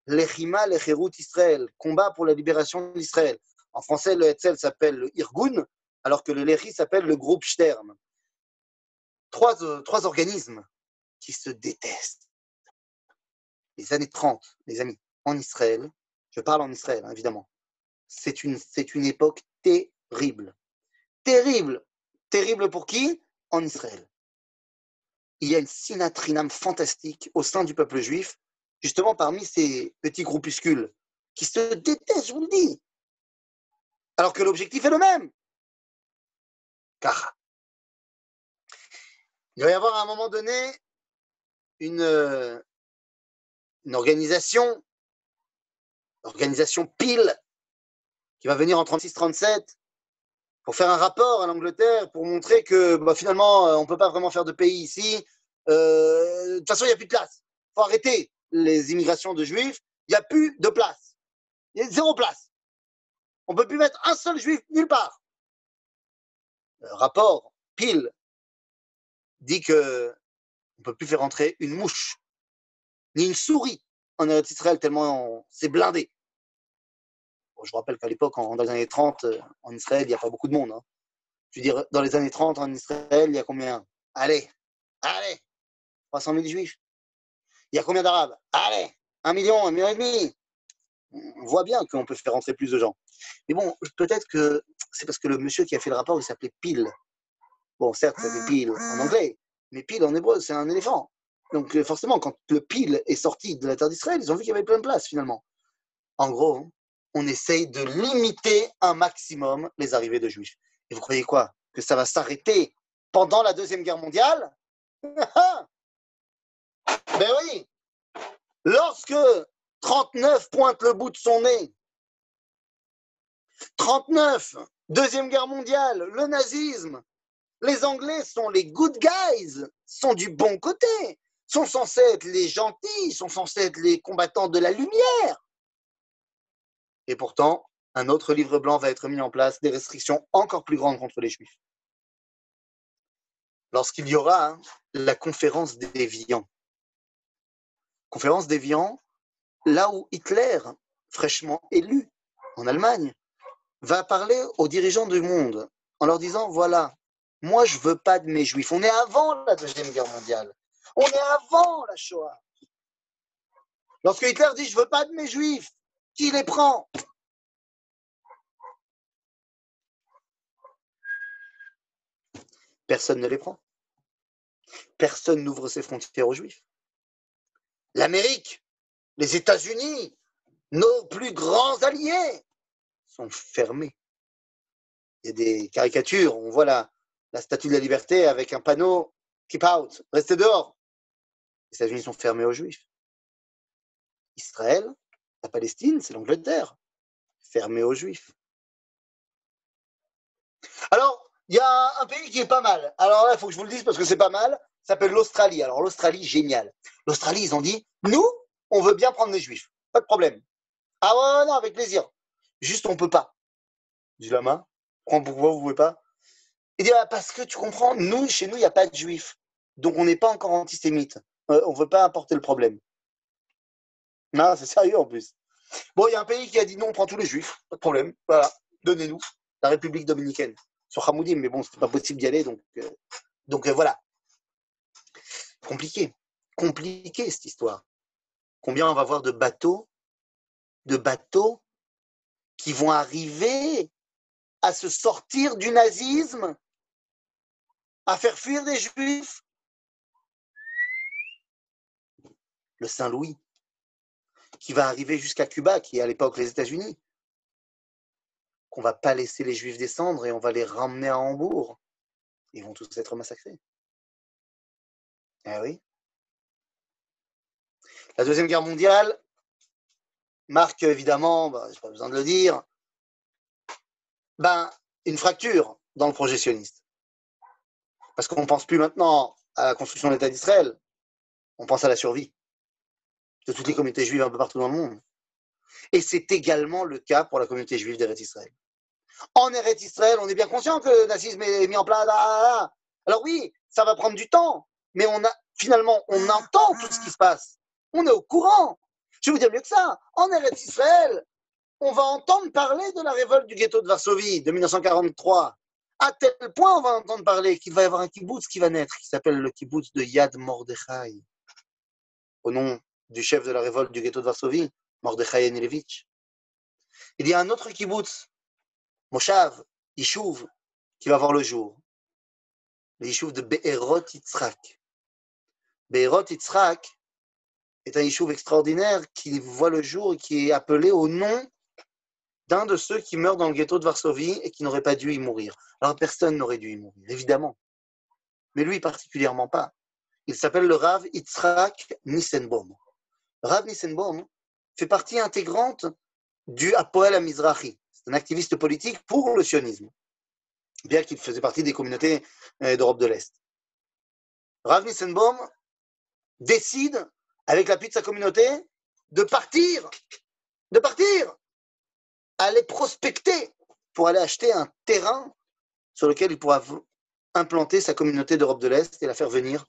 Lechima Lecherut Israël, combat pour la libération d'Israël. En français, le Hetzel s'appelle le Irgun, alors que le Lechi s'appelle le groupe Stern. Trois, euh, trois organismes qui se détestent. Les années 30, les amis, en Israël, je parle en Israël, hein, évidemment, c'est une, c'est une époque terrible. Terrible. Terrible pour qui? En Israël. Il y a une sinatrinam fantastique au sein du peuple juif, justement parmi ces petits groupuscules qui se détestent, je vous le dis. Alors que l'objectif est le même. Car il va y avoir à un moment donné une, euh, une organisation, organisation pile, qui va venir en 36-37 pour faire un rapport à l'Angleterre pour montrer que bah, finalement, euh, on ne peut pas vraiment faire de pays ici. Euh, de toute façon, il n'y a plus de place. Il faut arrêter les immigrations de juifs. Il n'y a plus de place. Il y a zéro place. On ne peut plus mettre un seul juif nulle part. Le rapport pile dit que on ne peut plus faire entrer une mouche ni une souris en Israël tellement c'est blindé. Je rappelle qu'à l'époque, dans les années 30, euh, en Israël, il n'y a pas beaucoup de monde. hein. Je veux dire, dans les années 30, en Israël, il y a combien? Allez, allez, 300 000 juifs. Il y a combien d'arabes? Allez, un million, un million et demi. On voit bien qu'on peut faire rentrer plus de gens. Mais bon, peut-être que c'est parce que le monsieur qui a fait le rapport, il s'appelait Pile. Bon, certes, c'est Pile en anglais, mais Pile en hébreu, c'est un éléphant. Donc euh, forcément, quand le Pile est sorti de la terre d'Israël, ils ont vu qu'il y avait plein de place finalement. En gros, on essaye de limiter un maximum les arrivées de juifs. Et vous croyez quoi? Que ça va s'arrêter pendant la Deuxième Guerre mondiale? *laughs* Ben oui Lorsque 39 pointe le bout de son nez, 39, Deuxième Guerre mondiale, le nazisme, les Anglais sont les good guys, sont du bon côté, sont censés être les gentils, sont censés être les combattants de la lumière. Et pourtant, un autre livre blanc va être mis en place, des restrictions encore plus grandes contre les Juifs. Lorsqu'il y aura hein, la conférence d'Évian. Conférence d'Évian, là où Hitler, fraîchement élu en Allemagne, va parler aux dirigeants du monde en leur disant, voilà, moi je veux pas de mes Juifs. On est avant la Deuxième Guerre mondiale. On est avant la Shoah. Lorsque Hitler dit, je veux pas de mes Juifs, les prend Personne ne les prend. Personne n'ouvre ses frontières aux Juifs. L'Amérique, les États-Unis, nos plus grands alliés sont fermés. Il y a des caricatures, on voit la, la statue de la liberté avec un panneau Keep out, restez dehors. Les États-Unis sont fermés aux Juifs. Israël, la Palestine, c'est l'Angleterre, fermé aux Juifs. Alors, il y a un pays qui est pas mal. Alors là, il faut que je vous le dise parce que c'est pas mal. Ça s'appelle l'Australie. Alors l'Australie, génial. L'Australie, ils ont dit, nous, on veut bien prendre les Juifs. Pas de problème. Ah ouais, non, avec plaisir. Juste, on peut pas. Dis la main. Pourquoi vous pouvez pas? Il dit, ah, parce que tu comprends, nous, chez nous, il n'y a pas de Juifs. Donc, on n'est pas encore antisémite. Euh, on ne veut pas apporter le problème. Non, c'est sérieux en plus. Bon, il y a un pays qui a dit non, on prend tous les juifs, pas de problème. Voilà, donnez-nous. La République dominicaine. Sur Hamoudim, mais bon, c'était pas possible d'y aller, donc, euh, euh, voilà. Compliqué. Compliqué cette histoire. Combien on va voir de bateaux, de bateaux qui vont arriver à se sortir du nazisme, à faire fuir des juifs? Le Saint-Louis, qui va arriver jusqu'à Cuba, qui est à l'époque les États-Unis, qu'on va pas laisser les Juifs descendre et on va les ramener à Hambourg. Ils vont tous être massacrés. Ah oui. La Deuxième Guerre mondiale marque évidemment, bah, je n'ai pas besoin de le dire, ben, une fracture dans le projet. Parce qu'on ne pense plus maintenant à la construction de l'État d'Israël, on pense à la survie de toutes les communautés juives un peu partout dans le monde. Et c'est également le cas pour la communauté juive d'Eretz Israël. En Eretz Israël, on est bien conscient que le nazisme est mis en place. Alors oui, ça va prendre du temps, mais on a finalement, on entend tout ce qui se passe. On est au courant. Je vais vous dire mieux que ça. En Eretz Israël, on va entendre parler de la révolte du ghetto de Varsovie de 1943. À tel point, on va entendre parler qu'il va y avoir un kibbutz qui va naître, qui s'appelle le kibbutz de Yad Mordechai, au nom du chef de la révolte du ghetto de Varsovie, Mordechai Enilevich. Il y a un autre kibbutz, Moshav, Yishuv, qui va voir le jour. Le de Be'erot Yitzhak. Be'erot Yitzhak est un Yishuv extraordinaire qui voit le jour et qui est appelé au nom d'un de ceux qui meurent dans le ghetto de Varsovie et qui n'aurait pas dû y mourir. Alors personne n'aurait dû y mourir, évidemment. Mais lui particulièrement pas. Il s'appelle le Rav Yitzhak Nissenbaum. Rav Nissenbaum fait partie intégrante du Apoel Mizrahi. C'est un activiste politique pour le sionisme, bien qu'il faisait partie des communautés euh, d'Europe de l'Est. Rav Nissenbaum décide, avec l'appui de sa communauté, de partir, de partir, aller prospecter pour aller acheter un terrain sur lequel il pourra implanter sa communauté d'Europe de l'Est et la faire venir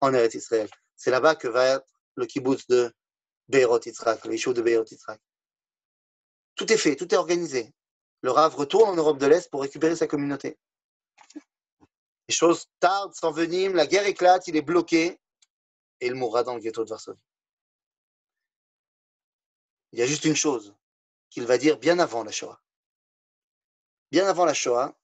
en Eretz Israël. C'est là-bas que va être le kibbutz de Beirot Yitzhak, le de Beirot Yitzhak. Tout est fait, tout est organisé. Le Rav retourne en Europe de l'Est pour récupérer sa communauté. Les choses tardent, s'enveniment, la guerre éclate, il est bloqué et il mourra dans le ghetto de Varsovie. Il y a juste une chose qu'il va dire bien avant la Shoah. Bien avant la Shoah,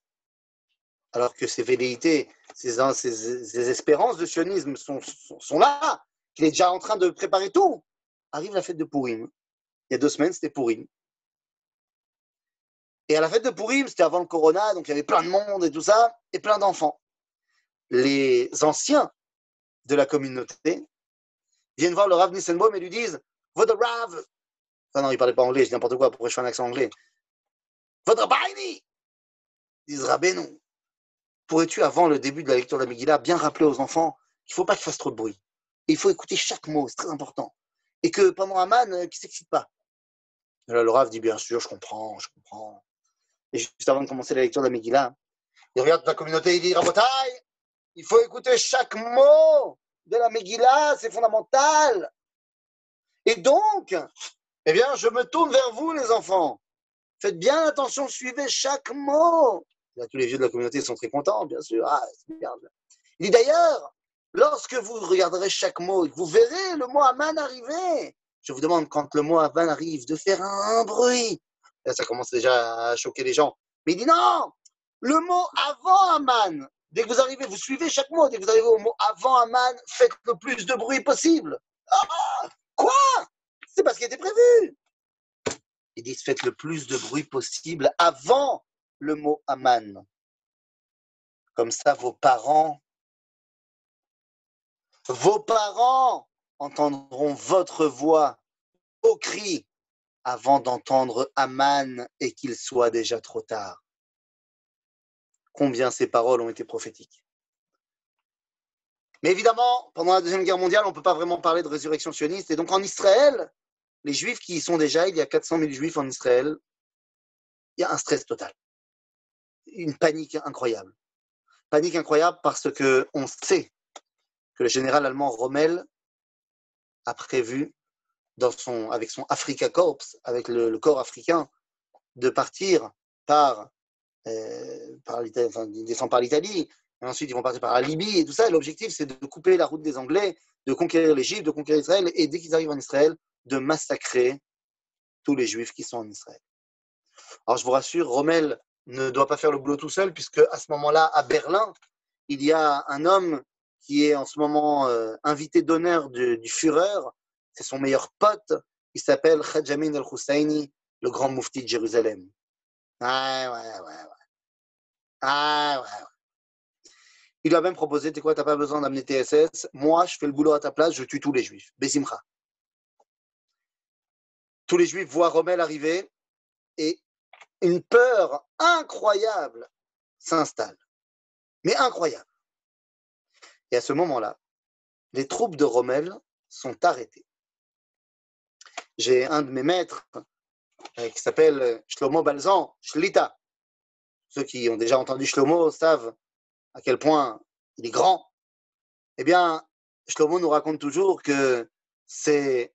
alors que ses velléités, ses, espérances de sionisme sont là, qu'il est déjà en train de préparer tout. Arrive la fête de Purim. Il y a deux semaines, c'était Purim. Et à la fête de Purim, c'était avant le Corona, donc il y avait plein de monde et tout ça, et plein d'enfants. Les anciens de la communauté viennent voir le Rav Nissenbaum et lui disent Votre Rav non, il parlait pas anglais, je dis n'importe quoi, pourquoi je fais un accent anglais? Votre Baini Ils disent pourrais-tu, avant le début de la lecture de la Megillah, bien rappeler aux enfants qu'il ne faut pas qu'ils fassent trop de bruit? Il faut écouter chaque mot, c'est très important. Et que pendant euh, qui ne s'excite pas. là, le Rav dit bien sûr, je comprends, je comprends. Et juste avant de commencer la lecture de la Megillah, il regarde la communauté et il dit Rabotai, il faut écouter chaque mot de la Megillah, c'est fondamental. Et donc, eh bien, je me tourne vers vous, les enfants. Faites bien attention, suivez chaque mot. Là, tous les vieux de la communauté sont très contents, bien sûr. Ah. Il dit d'ailleurs, Lorsque vous regarderez chaque mot et vous verrez le mot Aman arriver, je vous demande quand le mot Aman arrive de faire un bruit. Là, ça commence déjà à choquer les gens. Mais il dit non, le mot avant Aman. Dès que vous arrivez, vous suivez chaque mot. Dès que vous arrivez au mot avant Aman, faites le plus de bruit possible. Ah, quoi? C'est parce qu'il était prévu. Ils disent faites le plus de bruit possible avant le mot Aman. Comme ça, vos parents, vos parents entendront votre voix au cri avant d'entendre Aman et qu'il soit déjà trop tard. Combien ces paroles ont été prophétiques. Mais évidemment, pendant la Deuxième Guerre mondiale, on ne peut pas vraiment parler de résurrection sioniste. Et donc en Israël, les Juifs qui y sont déjà, il y a 400 000 Juifs en Israël, il y a un stress total. Une panique incroyable. Panique incroyable parce qu'on sait que le général allemand Rommel a prévu avec son Africa Corps, avec le, corps africain, de partir par, euh, l'Italie, enfin, par l'Italie, et ensuite ils vont partir par la Libye et tout ça. l'objectif, c'est de couper la route des Anglais, de conquérir l'Égypte, de conquérir Israël, et dès qu'ils arrivent en Israël, de massacrer tous les Juifs qui sont en Israël. Alors je vous rassure, Rommel ne doit pas faire le boulot tout seul, puisque à ce moment-là, à Berlin, il y a un homme qui est en ce moment euh, invité d'honneur du, Führer, c'est son meilleur pote, il s'appelle Khajamin al-Husseini, le grand moufti de Jérusalem. Ah ouais, ouais, ouais. Ah ouais, ouais. Il lui a même proposé, tu quoi, t'as pas besoin d'amener TSS, moi je fais le boulot à ta place, je tue tous les juifs. Besimcha. Tous les juifs voient Rommel arriver et une peur incroyable s'installe. Mais incroyable. Et à ce moment-là, les troupes de Rommel sont arrêtées. J'ai un de mes maîtres euh, qui s'appelle Shlomo Balzan, Shlita. Ceux qui ont déjà entendu Shlomo savent à quel point il est grand. Eh bien, Shlomo nous raconte toujours que c'est.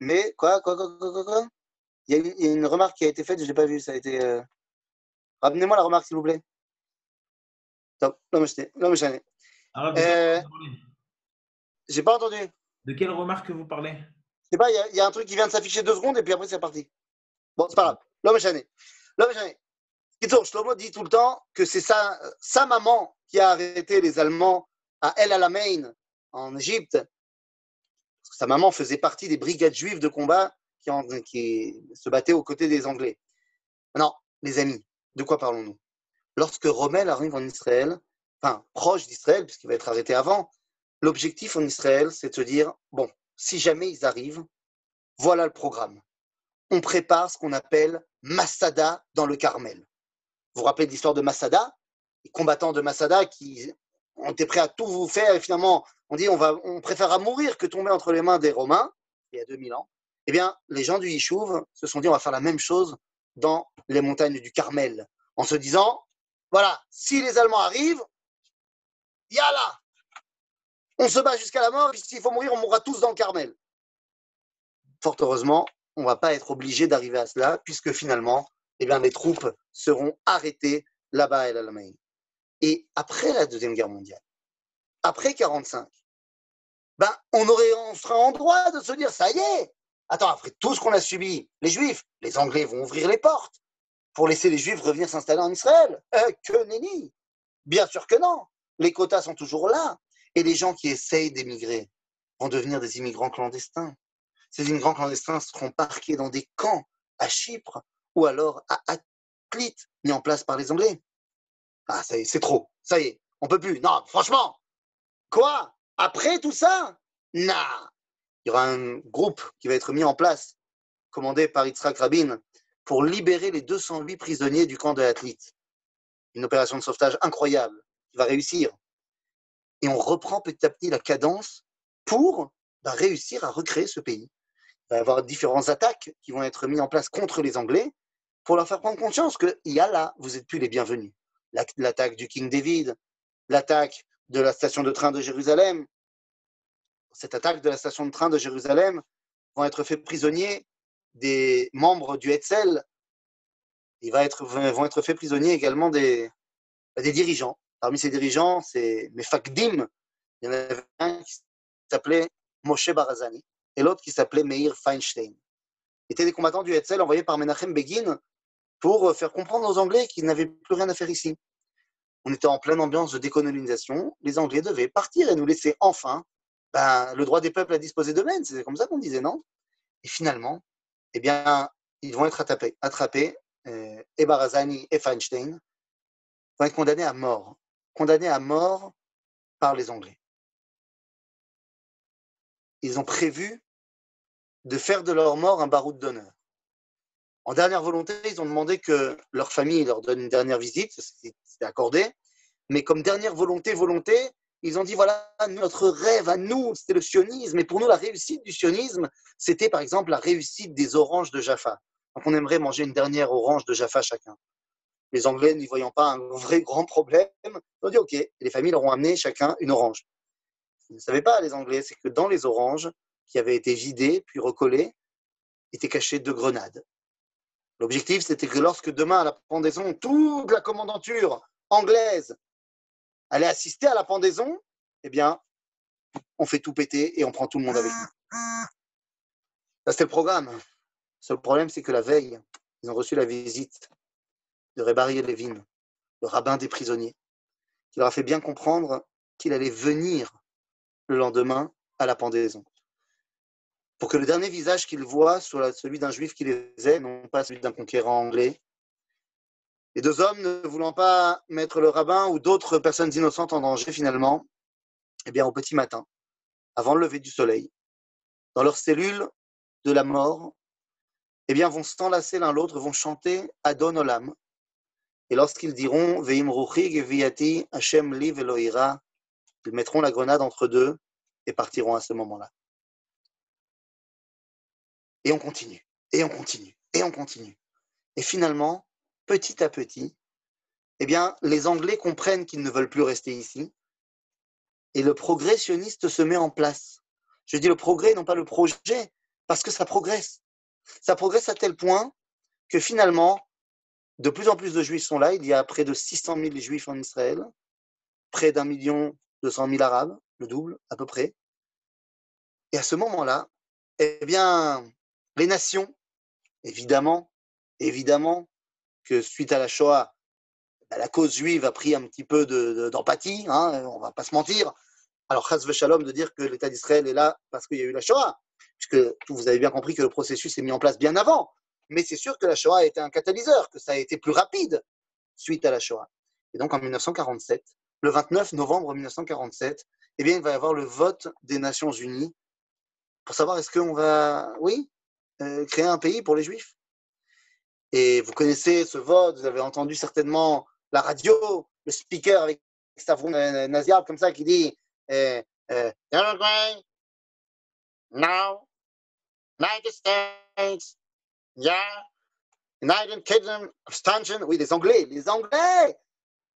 Mais quoi, quoi, quoi, quoi, quoi, il y, a une, remarque qui a été faite, je ne l'ai pas vue, ça a été. Euh, ramenez-moi la remarque, s'il vous plaît. Top, euh, J'ai pas entendu. De quelle remarque vous parlez? Je sais pas, il y, a un truc qui vient de s'afficher deux secondes et puis après c'est parti. Bon, c'est pas grave. L'homme chané. L'homme chané. Shlomo dit tout le temps que c'est sa, sa maman qui a arrêté les Allemands à El Alamein, en Égypte. Sa maman faisait partie des brigades juives de combat qui, qui se battaient aux côtés des Anglais. Non, les amis, de quoi parlons-nous? Lorsque Rommel arrive en Israël, proche d'Israël, puisqu'il va être arrêté avant, l'objectif en Israël, c'est de se dire, bon, si jamais ils arrivent, voilà le programme. On prépare ce qu'on appelle Massada dans le Carmel. Vous vous rappelez de l'histoire de Massada Les combattants de Massada qui ont été prêts à tout vous faire et finalement on dit on, va, on préférera mourir que tomber entre les mains des Romains, il y a 2000 ans. Eh bien, les gens du Yishuv se sont dit on va faire la même chose dans les montagnes du Carmel, en se disant voilà, si les Allemands arrivent, yalla, on se bat jusqu'à la mort, et s'il faut mourir, on mourra tous dans le Carmel. Fort heureusement, on ne va pas être obligé d'arriver à cela, puisque finalement, eh les troupes seront arrêtées là-bas à El Et après la Deuxième Guerre mondiale, après 1945, ben, on, aurait, on serait en droit de se dire, ça y est, attends, après tout ce qu'on a subi, les Juifs, les Anglais vont ouvrir les portes pour laisser les Juifs revenir s'installer en Israël. Euh, que nenni Bien sûr que non. Les quotas sont toujours là. Et les gens qui essayent d'émigrer vont devenir des immigrants clandestins. Ces immigrants clandestins seront parqués dans des camps à Chypre ou alors à Atlit, mis en place par les Anglais. Ah, ça y est, c'est trop. Ça y est, on peut plus. Non, franchement. Quoi? Après tout ça? Non. Il y aura un groupe qui va être mis en place, commandé par Yitzhak Rabin, pour libérer les 208 prisonniers du camp de Atlit. Une opération de sauvetage incroyable qui va réussir. Et on reprend petit à petit la cadence pour bah, réussir à recréer ce pays. Il va y avoir différentes attaques qui vont être mises en place contre les Anglais pour leur faire prendre conscience qu'il y a là, vous n'êtes plus les bienvenus. L'attaque du King David, l'attaque de la station de train de Jérusalem. Cette attaque de la station de train de Jérusalem vont être faits prisonniers des membres du Hetzel, il être, vont être faits prisonniers également des dirigeants. Parmi ces dirigeants, c'est Mefakdim. Il y en avait un qui s'appelait Moshe Barazani et l'autre qui s'appelait Meir Feinstein. C'était des combattants du Hetzel envoyés par Menachem Begin pour faire comprendre aux Anglais qu'ils n'avaient plus rien à faire ici. On était en pleine ambiance de décolonisation. Les Anglais devaient partir et nous laisser enfin ben, le droit des peuples à disposer d'eux-mêmes. C'est comme ça qu'on disait, non? Et finalement, eh bien, ils vont être attrapés, attrapés euh, et Barazani et Feinstein vont être condamnés à mort, condamnés à mort par les Anglais. Ils ont prévu de faire de leur mort un baroud d'honneur. En dernière volonté, ils ont demandé que leur famille leur donne une dernière visite, c'était accordé, mais comme dernière volonté, volonté, ils ont dit voilà, notre rêve à nous, c'était le sionisme, et pour nous, la réussite du sionisme, c'était par exemple la réussite des oranges de Jaffa. Donc on aimerait manger une dernière orange de Jaffa chacun. Les Anglais, n'y voyant pas un vrai grand problème, ont dit ok, les familles leur ont amené chacun une orange. Ils ne savaient pas, les Anglais, c'est que dans les oranges, qui avaient été vidées puis recollées, étaient cachées deux grenades. L'objectif, c'était que lorsque demain, à la pendaison, toute la commandanture anglaise allait assister à la pendaison, eh bien, on fait tout péter et on prend tout le monde avec nous. Ça, c'était le programme. Le seul problème, c'est que la veille, ils ont reçu la visite de Rebari Levin, le rabbin des prisonniers, qui leur a fait bien comprendre qu'il allait venir le lendemain à la pendaison. Pour que le dernier visage qu'ils voient soit celui d'un juif qui les aime, non pas celui d'un conquérant anglais, les deux hommes, ne voulant pas mettre le rabbin ou d'autres personnes innocentes en danger, finalement, eh bien, au petit matin, avant le lever du soleil, dans leur cellule de la mort, eh bien, vont s'enlacer l'un l'autre, vont chanter Adon Olam. Et lorsqu'ils diront Veim Ruchig Viati Hashem Li Veloira, ils mettront la grenade entre deux et partiront à ce moment-là. Et on continue, et on continue, et on continue. Et finalement, petit à petit, eh bien, les Anglais comprennent qu'ils ne veulent plus rester ici. Et le progressionniste se met en place. Je dis le progrès, non pas le projet, parce que ça progresse. Ça progresse à tel point que finalement, de plus en plus de juifs sont là. Il y a près de 600 000 juifs en Israël, près d'un million deux cent mille arabes, le double à peu près. Et à ce moment-là, eh bien, les nations, évidemment, évidemment, que suite à la Shoah, bah, la cause juive a pris un petit peu d'empathie, hein, on va pas se mentir. Alors, Chaz Shalom de dire que l'État d'Israël est là parce qu'il y a eu la Shoah, puisque vous avez bien compris que le processus est mis en place bien avant. Mais c'est sûr que la Shoah a été un catalyseur, que ça a été plus rapide suite à la Shoah. Et donc en 1947, le 29 novembre 1947, eh bien, il va y avoir le vote des Nations Unies pour savoir est-ce qu'on va, oui, euh, créer un pays pour les Juifs. Et vous connaissez ce vote, vous avez entendu certainement la radio, le speaker avec Stavron Naziar comme ça qui dit euh, euh, now, United States, yeah, United Kingdom abstention. Oui, les Anglais, les Anglais,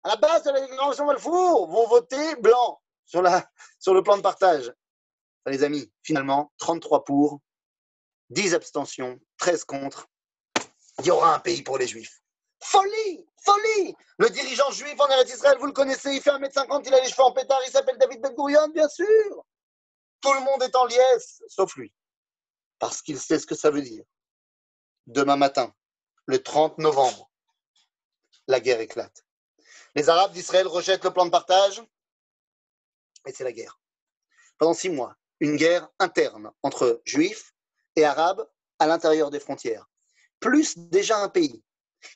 à la base de la déclaration Balfour, vont voter blanc sur, la, le plan de partage. les amis, finalement, 33 pour, 10 abstentions, 13 contre il y aura un pays pour les juifs. Folie Folie Le dirigeant juif en Eretz Israël, vous le connaissez, il fait 1m50, il a les cheveux en pétard, il s'appelle David Ben Gurion, bien sûr Tout le monde est en liesse, sauf lui. Parce qu'il sait ce que ça veut dire. Demain matin, le 30 novembre, la guerre éclate. Les Arabes d'Israël rejettent le plan de partage et c'est la guerre. Pendant six mois, une guerre interne entre juifs et arabes à l'intérieur des frontières plus déjà un pays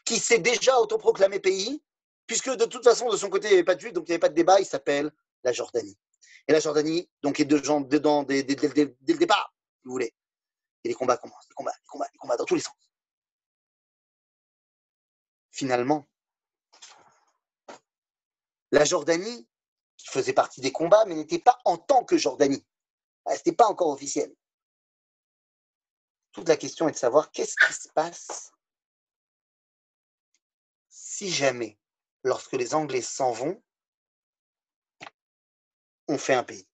qui s'est déjà autoproclamé pays, puisque de toute façon, de son côté, il n'y avait pas de juifs, donc il n'y avait pas de débat, il s'appelle la Jordanie. Et la Jordanie, donc, est dedans dès, dès, le départ, si vous voulez. Et les combats commencent, les combats, les combats, les combats dans tous les sens. Finalement, la Jordanie, qui faisait partie des combats, mais n'était pas en tant que Jordanie. Ce n'était pas encore officiel. Toute la question est de savoir qu'est-ce qui se passe si jamais, lorsque les Anglais s'en vont, on fait un pays.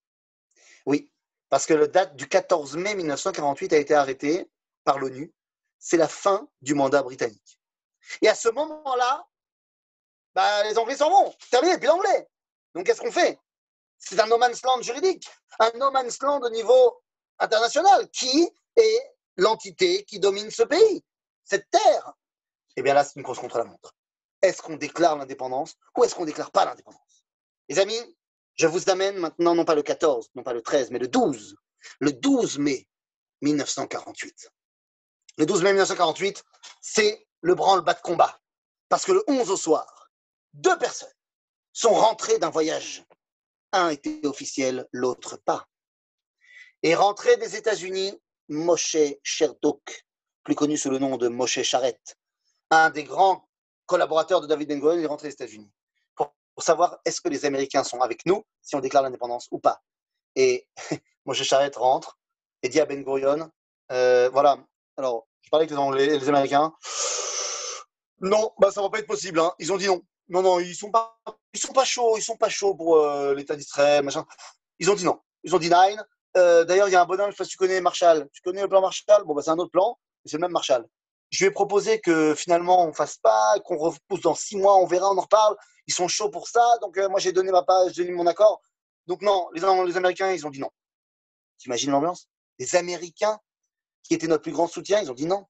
Oui, parce que la date du 14 mai 1948 a été arrêtée par l'ONU. C'est la fin du mandat britannique. Et à ce moment-là, bah, les Anglais s'en vont. Terminé, puis l'anglais. Donc qu'est-ce qu'on fait? C'est un no man's land juridique, un no man's land au niveau international qui est l'entité qui domine ce pays, cette terre. Eh bien là, c'est une course contre la montre. Est-ce qu'on déclare l'indépendance ou est-ce qu'on ne déclare pas l'indépendance? Les amis, je vous amène maintenant non pas le 14, non pas le 13, mais le 12. Le 12 mai 1948. Le 12 mai 1948, c'est le branle-bas de combat. Parce que le 11 au soir, deux personnes sont rentrées d'un voyage. Un était officiel, l'autre pas. Et rentré des États-Unis, Moshe Sherdok, plus connu sous le nom de Moshe Charette, un des grands collaborateurs de David Ben Gurion, est rentré des États-Unis pour, savoir est-ce que les Américains sont avec nous si on déclare l'indépendance ou pas. Et *laughs* Moshe Charette rentre et dit à Ben Gurion, euh, voilà, alors je parlais avec les, Américains, non, bah ça va pas être possible. Hein. Ils ont dit non. Non, non, ils sont pas, sont pas chauds, ils sont pas chauds pour euh, l'État d'Israël, machin. Ils ont dit non. Ils ont dit nine. Euh, D'ailleurs, il y a un bonhomme, je sais pas si tu connais Marshall. Tu connais le plan Marshall? Bon, bah, c'est un autre plan, mais c'est le même Marshall. Je lui ai proposé que finalement on fasse pas, qu'on repousse dans six mois, on verra, on en reparle. Ils sont chauds pour ça, donc euh, moi j'ai donné ma page, j'ai donné mon accord. Donc non, les, Américains, ils ont dit non. T'imagines l'ambiance? Les Américains, qui étaient notre plus grand soutien, ils ont dit non.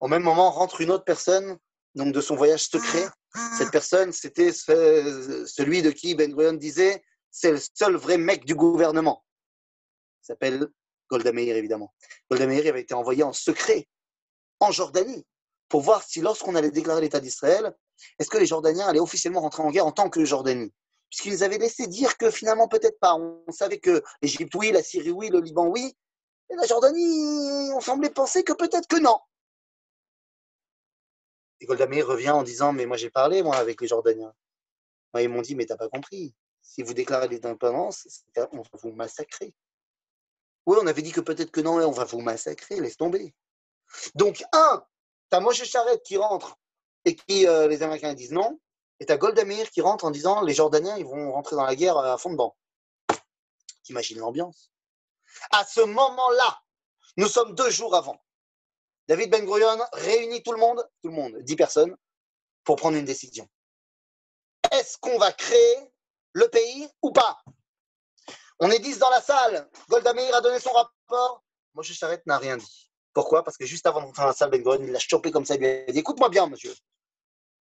Au même moment, rentre une autre personne donc de son voyage secret. Cette personne, c'était celui de qui Ben Gurion disait c'est le seul vrai mec du gouvernement. Il s'appelle Golda Meir, évidemment. Golda Meir avait été envoyé en secret en Jordanie pour voir si lorsqu'on allait déclarer l'État d'Israël, est-ce que les Jordaniens allaient officiellement rentrer en guerre en tant que Jordanie? Puisqu'ils avaient laissé dire que finalement, peut-être pas. On savait que l'Égypte, oui, la Syrie, oui, le Liban, oui. Et la Jordanie, on semblait penser que peut-être que non. Et Goldameir revient en disant Mais moi, j'ai parlé, moi, avec les Jordaniens. Ils m'ont dit Mais t'as pas compris. Si vous déclarez l'indépendance, on va vous massacrer. Oui, on avait dit que peut-être que non, on va vous massacrer, laisse tomber. Donc, un, t'as Moshe Charette qui rentre et qui, euh, les Américains disent non, et t'as Goldamir qui rentre en disant les Jordaniens, ils vont rentrer dans la guerre à fond de banc. T'imagines l'ambiance À ce moment-là, nous sommes deux jours avant. David Ben Gurion réunit tout le monde, tout le monde, dix personnes, pour prendre une décision. Est-ce qu'on va créer le pays ou pas? On est dix dans la salle. Golda Meir a donné son rapport. Moshe Charette n'a rien dit. Pourquoi? Parce que juste avant d'entrer dans la salle, Ben il l'a chopé comme ça. Il lui a dit Écoute-moi bien, monsieur.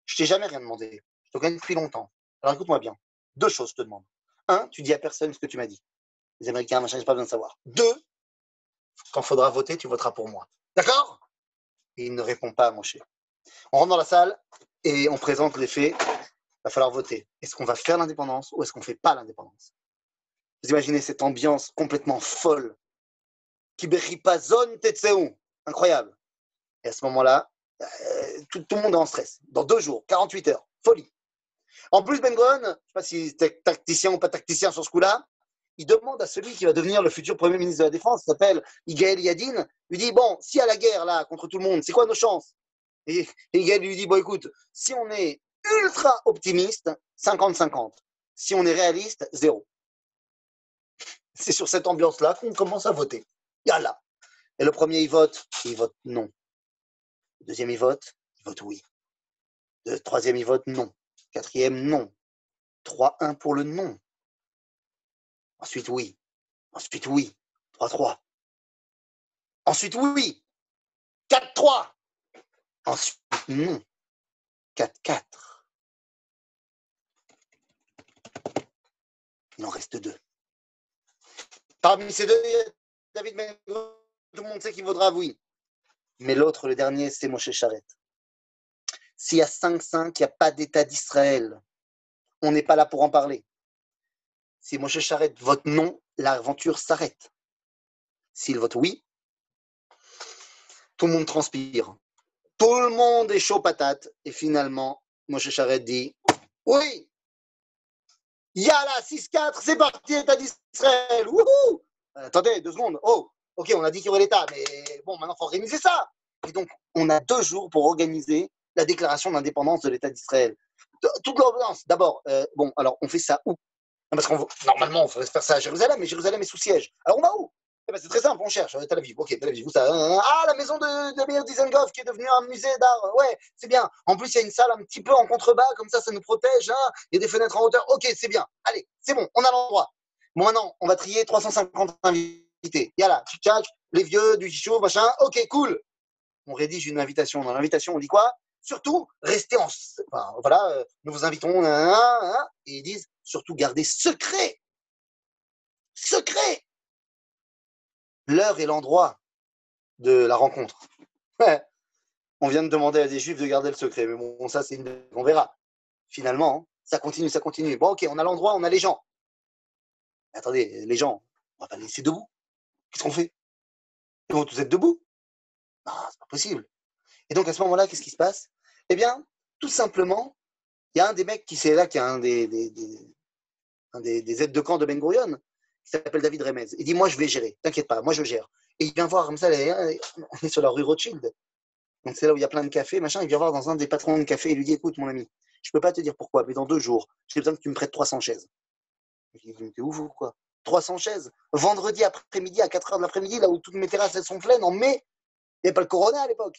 Je t'ai jamais rien demandé. Je te connais depuis longtemps. Alors écoute-moi bien. Deux choses je te demande. Un, tu dis à personne ce que tu m'as dit. Les Américains, machin, j'ai pas besoin de savoir. Deux, quand il faudra voter, tu voteras pour moi. D'accord? Et il ne répond pas à Moshe. On rentre dans la salle et on présente les faits. Il va falloir voter. Est-ce qu'on va faire l'indépendance ou est-ce qu'on ne fait pas l'indépendance? Vous imaginez cette ambiance complètement folle. Incroyable. Et à ce moment-là, euh, tout, le monde est en stress. Dans deux jours, 48 heures, folie. En plus, Ben Gurion, je ne sais pas si c'est tacticien ou pas tacticien sur ce coup-là, il demande à celui qui va devenir le futur Premier ministre de la Défense, qui s'appelle Igaël Yadin, lui dit, bon, s'il y a la guerre là contre tout le monde, c'est quoi nos chances? Et, Igaël lui dit, bon écoute, si on est ultra optimiste, 50-50. Si on est réaliste, zéro. C'est sur cette ambiance-là qu'on commence à voter. Yalla. Et le premier, il vote, il vote non. Le deuxième, il vote, il vote oui. Le troisième, il vote non. Quatrième, non. 3-1 pour le non. Ensuite, oui. Ensuite, oui. 3-3. Ensuite, oui. 4-3. Ensuite, non. 4-4. Il en reste deux. Parmi ces deux, David tout le monde sait qu'il vaudra oui. Mais l'autre, le dernier, c'est Moshe Charette. S'il y a 5-5, il n'y a pas d'État d'Israël. On n'est pas là pour en parler. Si Moshe Charette vote non, l'aventure s'arrête. S'il vote oui, tout le monde transpire. Tout le monde est chaud patate. Et finalement, Moshe Charette dit Oui, Yala, 6-4, c'est parti, État d'Israël. Wouhou Attendez, deux secondes. Oh, ok, on a dit qu'il y aurait l'État, mais bon, maintenant, il faut organiser ça. Et donc, on a deux jours pour organiser la déclaration d'indépendance de l'État d'Israël. Toute l'ordonnance, d'abord, euh, bon, alors, on fait ça où? Parce qu'on normalement, on ferait faire ça à Jérusalem, mais Jérusalem est sous siège. Alors on va où? Eh ben, C'est très simple, on cherche. Aviv, ok, Ah, la maison de, de Meir Dizengoff qui est devenue un musée d'art. Ouais, c'est bien. En plus, il y a une salle un petit peu en contrebas, comme ça, ça nous protège. Hein. Il y a des fenêtres en hauteur. Ok, c'est bien. Allez, c'est bon, on a l'endroit. Bon, maintenant, on va trier 350 invités. Yala, tchac, les vieux, du chichou, machin. Ok, cool. On rédige une invitation. Dans l'invitation, on dit quoi? Surtout, restez en. Voilà, euh, nous vous invitons. et ils disent surtout, gardez secret secret l'heure et l'endroit de la rencontre. On vient de demander à des juifs de garder le secret. Mais bon, ça, c'est une. On verra. Finalement, hein, ça continue, ça continue. Bon, ok, on a l'endroit, on a les gens. Attendez, les gens, on va pas les laisser debout. Qu'est-ce qu'on fait? Ils vont tous être debout c'est pas possible. Et donc, à ce moment-là, qu'est-ce qui se passe? Eh bien, tout simplement, il y a un des mecs qui c'est là, qui est un des, un des, des aides de camp de Ben Gurion, qui s'appelle David Remez. Il dit Moi, je vais gérer, t'inquiète pas, moi, je gère. Et il vient voir comme ça, on est sur la rue Rothschild. Donc, c'est là où il y a plein de cafés, machin. Il vient voir dans un des patrons de café et lui dit Écoute, mon ami, je peux pas te dire pourquoi, mais dans deux jours, j'ai besoin que tu me prêtes 300 chaises. Il dit T'es ouf ou quoi? 300 chaises. Vendredi après-midi, à 4 h de l'après-midi, là où toutes mes terrasses elles sont pleines, en mai, il n'y avait pas le corona à l'époque.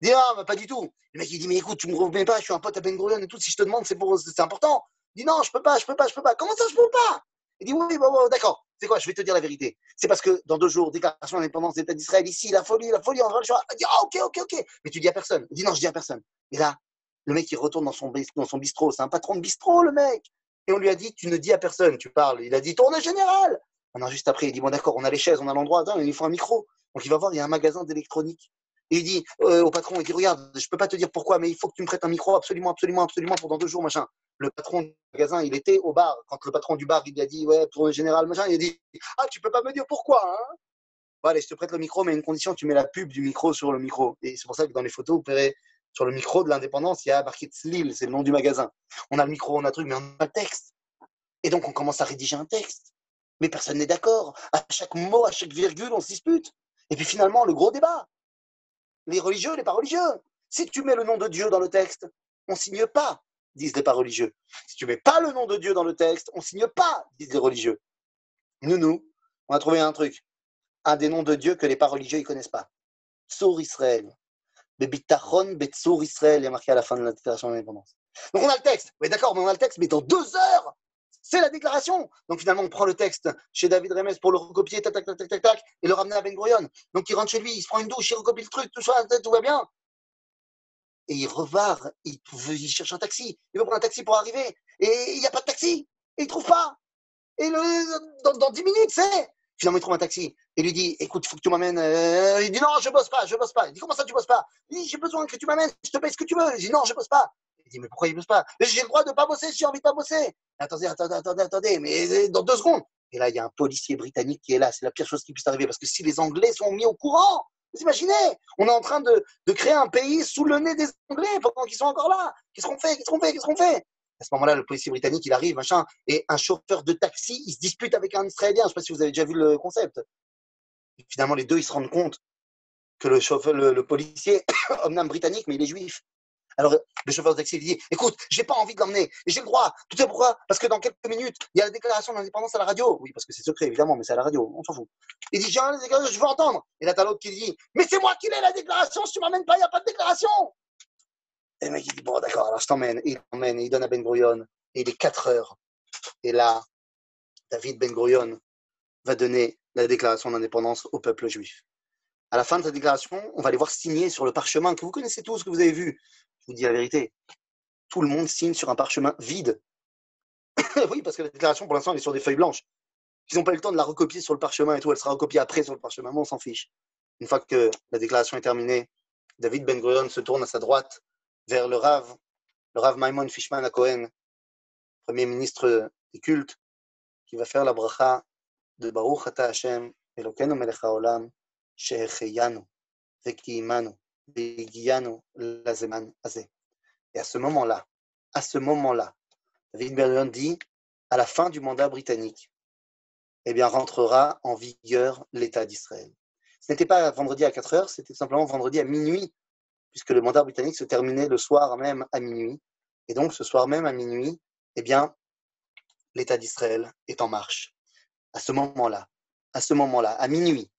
Il dit Ah, pas du tout. Le mec, il dit Mais écoute, tu me remets pas, je suis un pote à Ben Gurion et tout, si je te demande, c'est important. Il dit Non, je peux pas, je peux pas, je peux pas. Comment ça, je peux pas? Il dit Oui, bon d'accord. C'est quoi Je vais te dire la vérité. C'est parce que dans deux jours, déclaration d'indépendance d'État d'Israël, ici, la folie, la folie, on va le choix. Il dit Ah, ok, ok, ok. Mais tu dis à personne. Il dit Non, je dis à personne. Et là, le mec, il retourne dans son, dans son bistrot. C'est un patron de bistrot, le mec. Et on lui a dit Tu ne dis à personne, tu parles. Il a dit Tournée générale. Maintenant, juste après, il dit Bon, d'accord, on a les chaises, on a l'endroit, il faut un micro. Donc, il va voir, il y a un magasin d'électronique. Et il dit euh, au patron, il dit Regarde, je peux pas te dire pourquoi, mais il faut que tu me prêtes un micro absolument, absolument, absolument pendant deux jours, machin. Le patron du magasin, il était au bar. Quand le patron du bar, il lui a dit Ouais, tournée générale, machin, il a dit Ah, tu peux pas me dire pourquoi, hein Bon, allez, je te prête le micro, mais une condition, tu mets la pub du micro sur le micro. Et c'est pour ça que dans les photos, vous verrez sur le micro de l'indépendance, il y a marqué Tzlil, c'est le nom du magasin. On a le micro, on a le truc, mais on a le texte. Et donc, on commence à rédiger un texte. Mais personne n'est d'accord. À chaque mot, à chaque virgule, on se dispute. Et puis finalement, le gros débat. Les religieux, les pas religieux. Si tu mets le nom de Dieu dans le texte, on signe pas, disent les pas religieux. Si tu mets pas le nom de Dieu dans le texte, on signe pas, disent les religieux. Nous, nous, on a trouvé un truc. Un des noms de Dieu que les pas religieux ne connaissent pas. Sour Israël. Bebitachon Betsour Israël, il y marqué à la fin de la déclaration d'indépendance. Donc on a le texte. Oui, d'accord, mais on a le texte, mais dans deux heures, c'est la déclaration. Donc finalement, on prend le texte chez David Remes pour le recopier, tac, tac, tac, tac, tac, et le ramener à Ben Gurion. Donc il rentre chez lui, il se prend une douche, il recopie le truc, tout ça, tout va bien. Et il repart, il, il cherche un taxi. Il veut prendre un taxi pour arriver. Et il n'y a pas de taxi. Et il trouve pas. Et le, dans, dans 10 minutes, c'est. Finalement, il trouve un taxi. Il lui dit Écoute, il faut que tu m'amènes. Euh, il dit Non, je bosse pas, je bosse pas. Il dit Comment ça, tu bosses pas? Il dit J'ai besoin que tu m'amènes, je te paye ce que tu veux. Il dit Non, je bosse pas. Il dit Mais pourquoi il bosse pas? J'ai le droit de pas bosser si j'ai envie de pas bosser. Attendez, attendez, attendez, attendez, mais dans deux secondes. Et là, il y a un policier britannique qui est là. C'est la pire chose qui puisse arriver parce que si les Anglais sont mis au courant, vous imaginez? On est en train de, de, créer un pays sous le nez des Anglais pendant qu'ils sont encore là. Qu'est-ce qu'on fait? Qu'est-ce qu'on fait? Qu'est-ce qu'on fait? À ce moment-là, le policier britannique, il arrive, machin, et un chauffeur de taxi, il se dispute avec un Israélien. Je ne sais pas si vous avez déjà vu le concept. Finalement, les deux, ils se rendent compte que le chauffeur, le, policier, *coughs* homme britannique, mais il est juif. Alors, le chauffeur de taxi lui dit Écoute, j'ai pas envie de l'emmener, j'ai le droit. Tu sais pourquoi? Parce que dans quelques minutes, il y a la déclaration d'indépendance à la radio. Oui, parce que c'est secret, évidemment, mais c'est à la radio, on s'en fout. Il dit J'ai déclaration, je veux entendre. Et là, t'as l'autre qui dit Mais c'est moi qui l'ai la déclaration, si tu m'emmènes pas, il n'y a pas de déclaration. Et le mec, il dit Bon, d'accord, alors je t'emmène. Il t'emmène, et il donne à Ben Gurion. Et il est 4 heures. Et là, David Ben Gurion va donner la déclaration d'indépendance au peuple juif. À la fin de sa déclaration, on va les voir signer sur le parchemin que vous connaissez tous, que vous avez vu. Je vous dis la vérité. Tout le monde signe sur un parchemin vide. *coughs* oui, parce que la déclaration, pour l'instant, elle est sur des feuilles blanches. Ils n'ont pas eu le temps de la recopier sur le parchemin et tout. Elle sera recopiée après sur le parchemin. Mais on s'en fiche. Une fois que la déclaration est terminée, David Ben Gurion se tourne à sa droite vers le Rav, le Rav Maimon Fishman à Cohen, premier ministre des cultes, qui va faire la bracha de Baruch Ata Hashem, Elokeinu Melech HaOlam, Shehecheyanu, Vekiimanu, Vegianu, Lazeman Azeh. Et à ce moment-là, à ce moment-là, David Ben dit, à la fin du mandat britannique, eh bien, rentrera en vigueur l'État d'Israël. Ce n'était pas vendredi à 4 heures, c'était simplement vendredi à minuit, puisque le mandat britannique se terminait le soir même à minuit. Et donc, ce soir même à minuit, eh bien, l'État d'Israël est en marche. À ce moment-là, à ce moment-là, à minuit,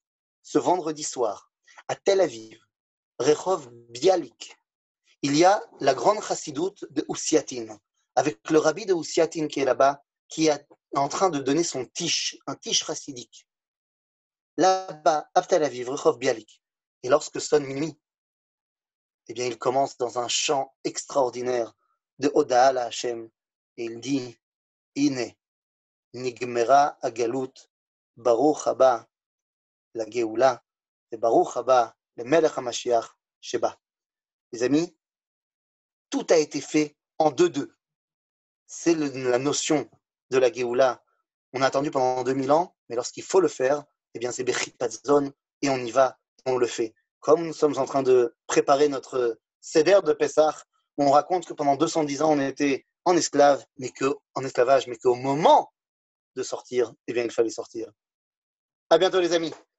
ce vendredi soir, à Tel Aviv, Rehov Bialik, il y a la grande chassidoute de Oussiatine, avec le rabbi de Oussiatine qui est là-bas, qui est en train de donner son tiche, un tiche chassidique. Là-bas, à Tel Aviv, Rehov Bialik. Et lorsque sonne minuit, eh bien, il commence dans un chant extraordinaire de Oda à Hashem, et il dit, Ine, Nigmera Agalut, Baruch Haba, la Geoula, et Baruch Haba, le Melech HaMashiach, Sheba. Les amis, tout a été fait en deux-deux. C'est la notion de la Géoula. On a attendu pendant 2000 ans, mais lorsqu'il faut le faire, eh bien c'est et on y va, on le fait. Comme nous sommes en train de préparer notre Seder de Pessah, on raconte que pendant 210 ans, on était en esclave, mais que, en esclavage, mais qu'au moment de sortir, eh bien, il fallait sortir. À bientôt, les amis.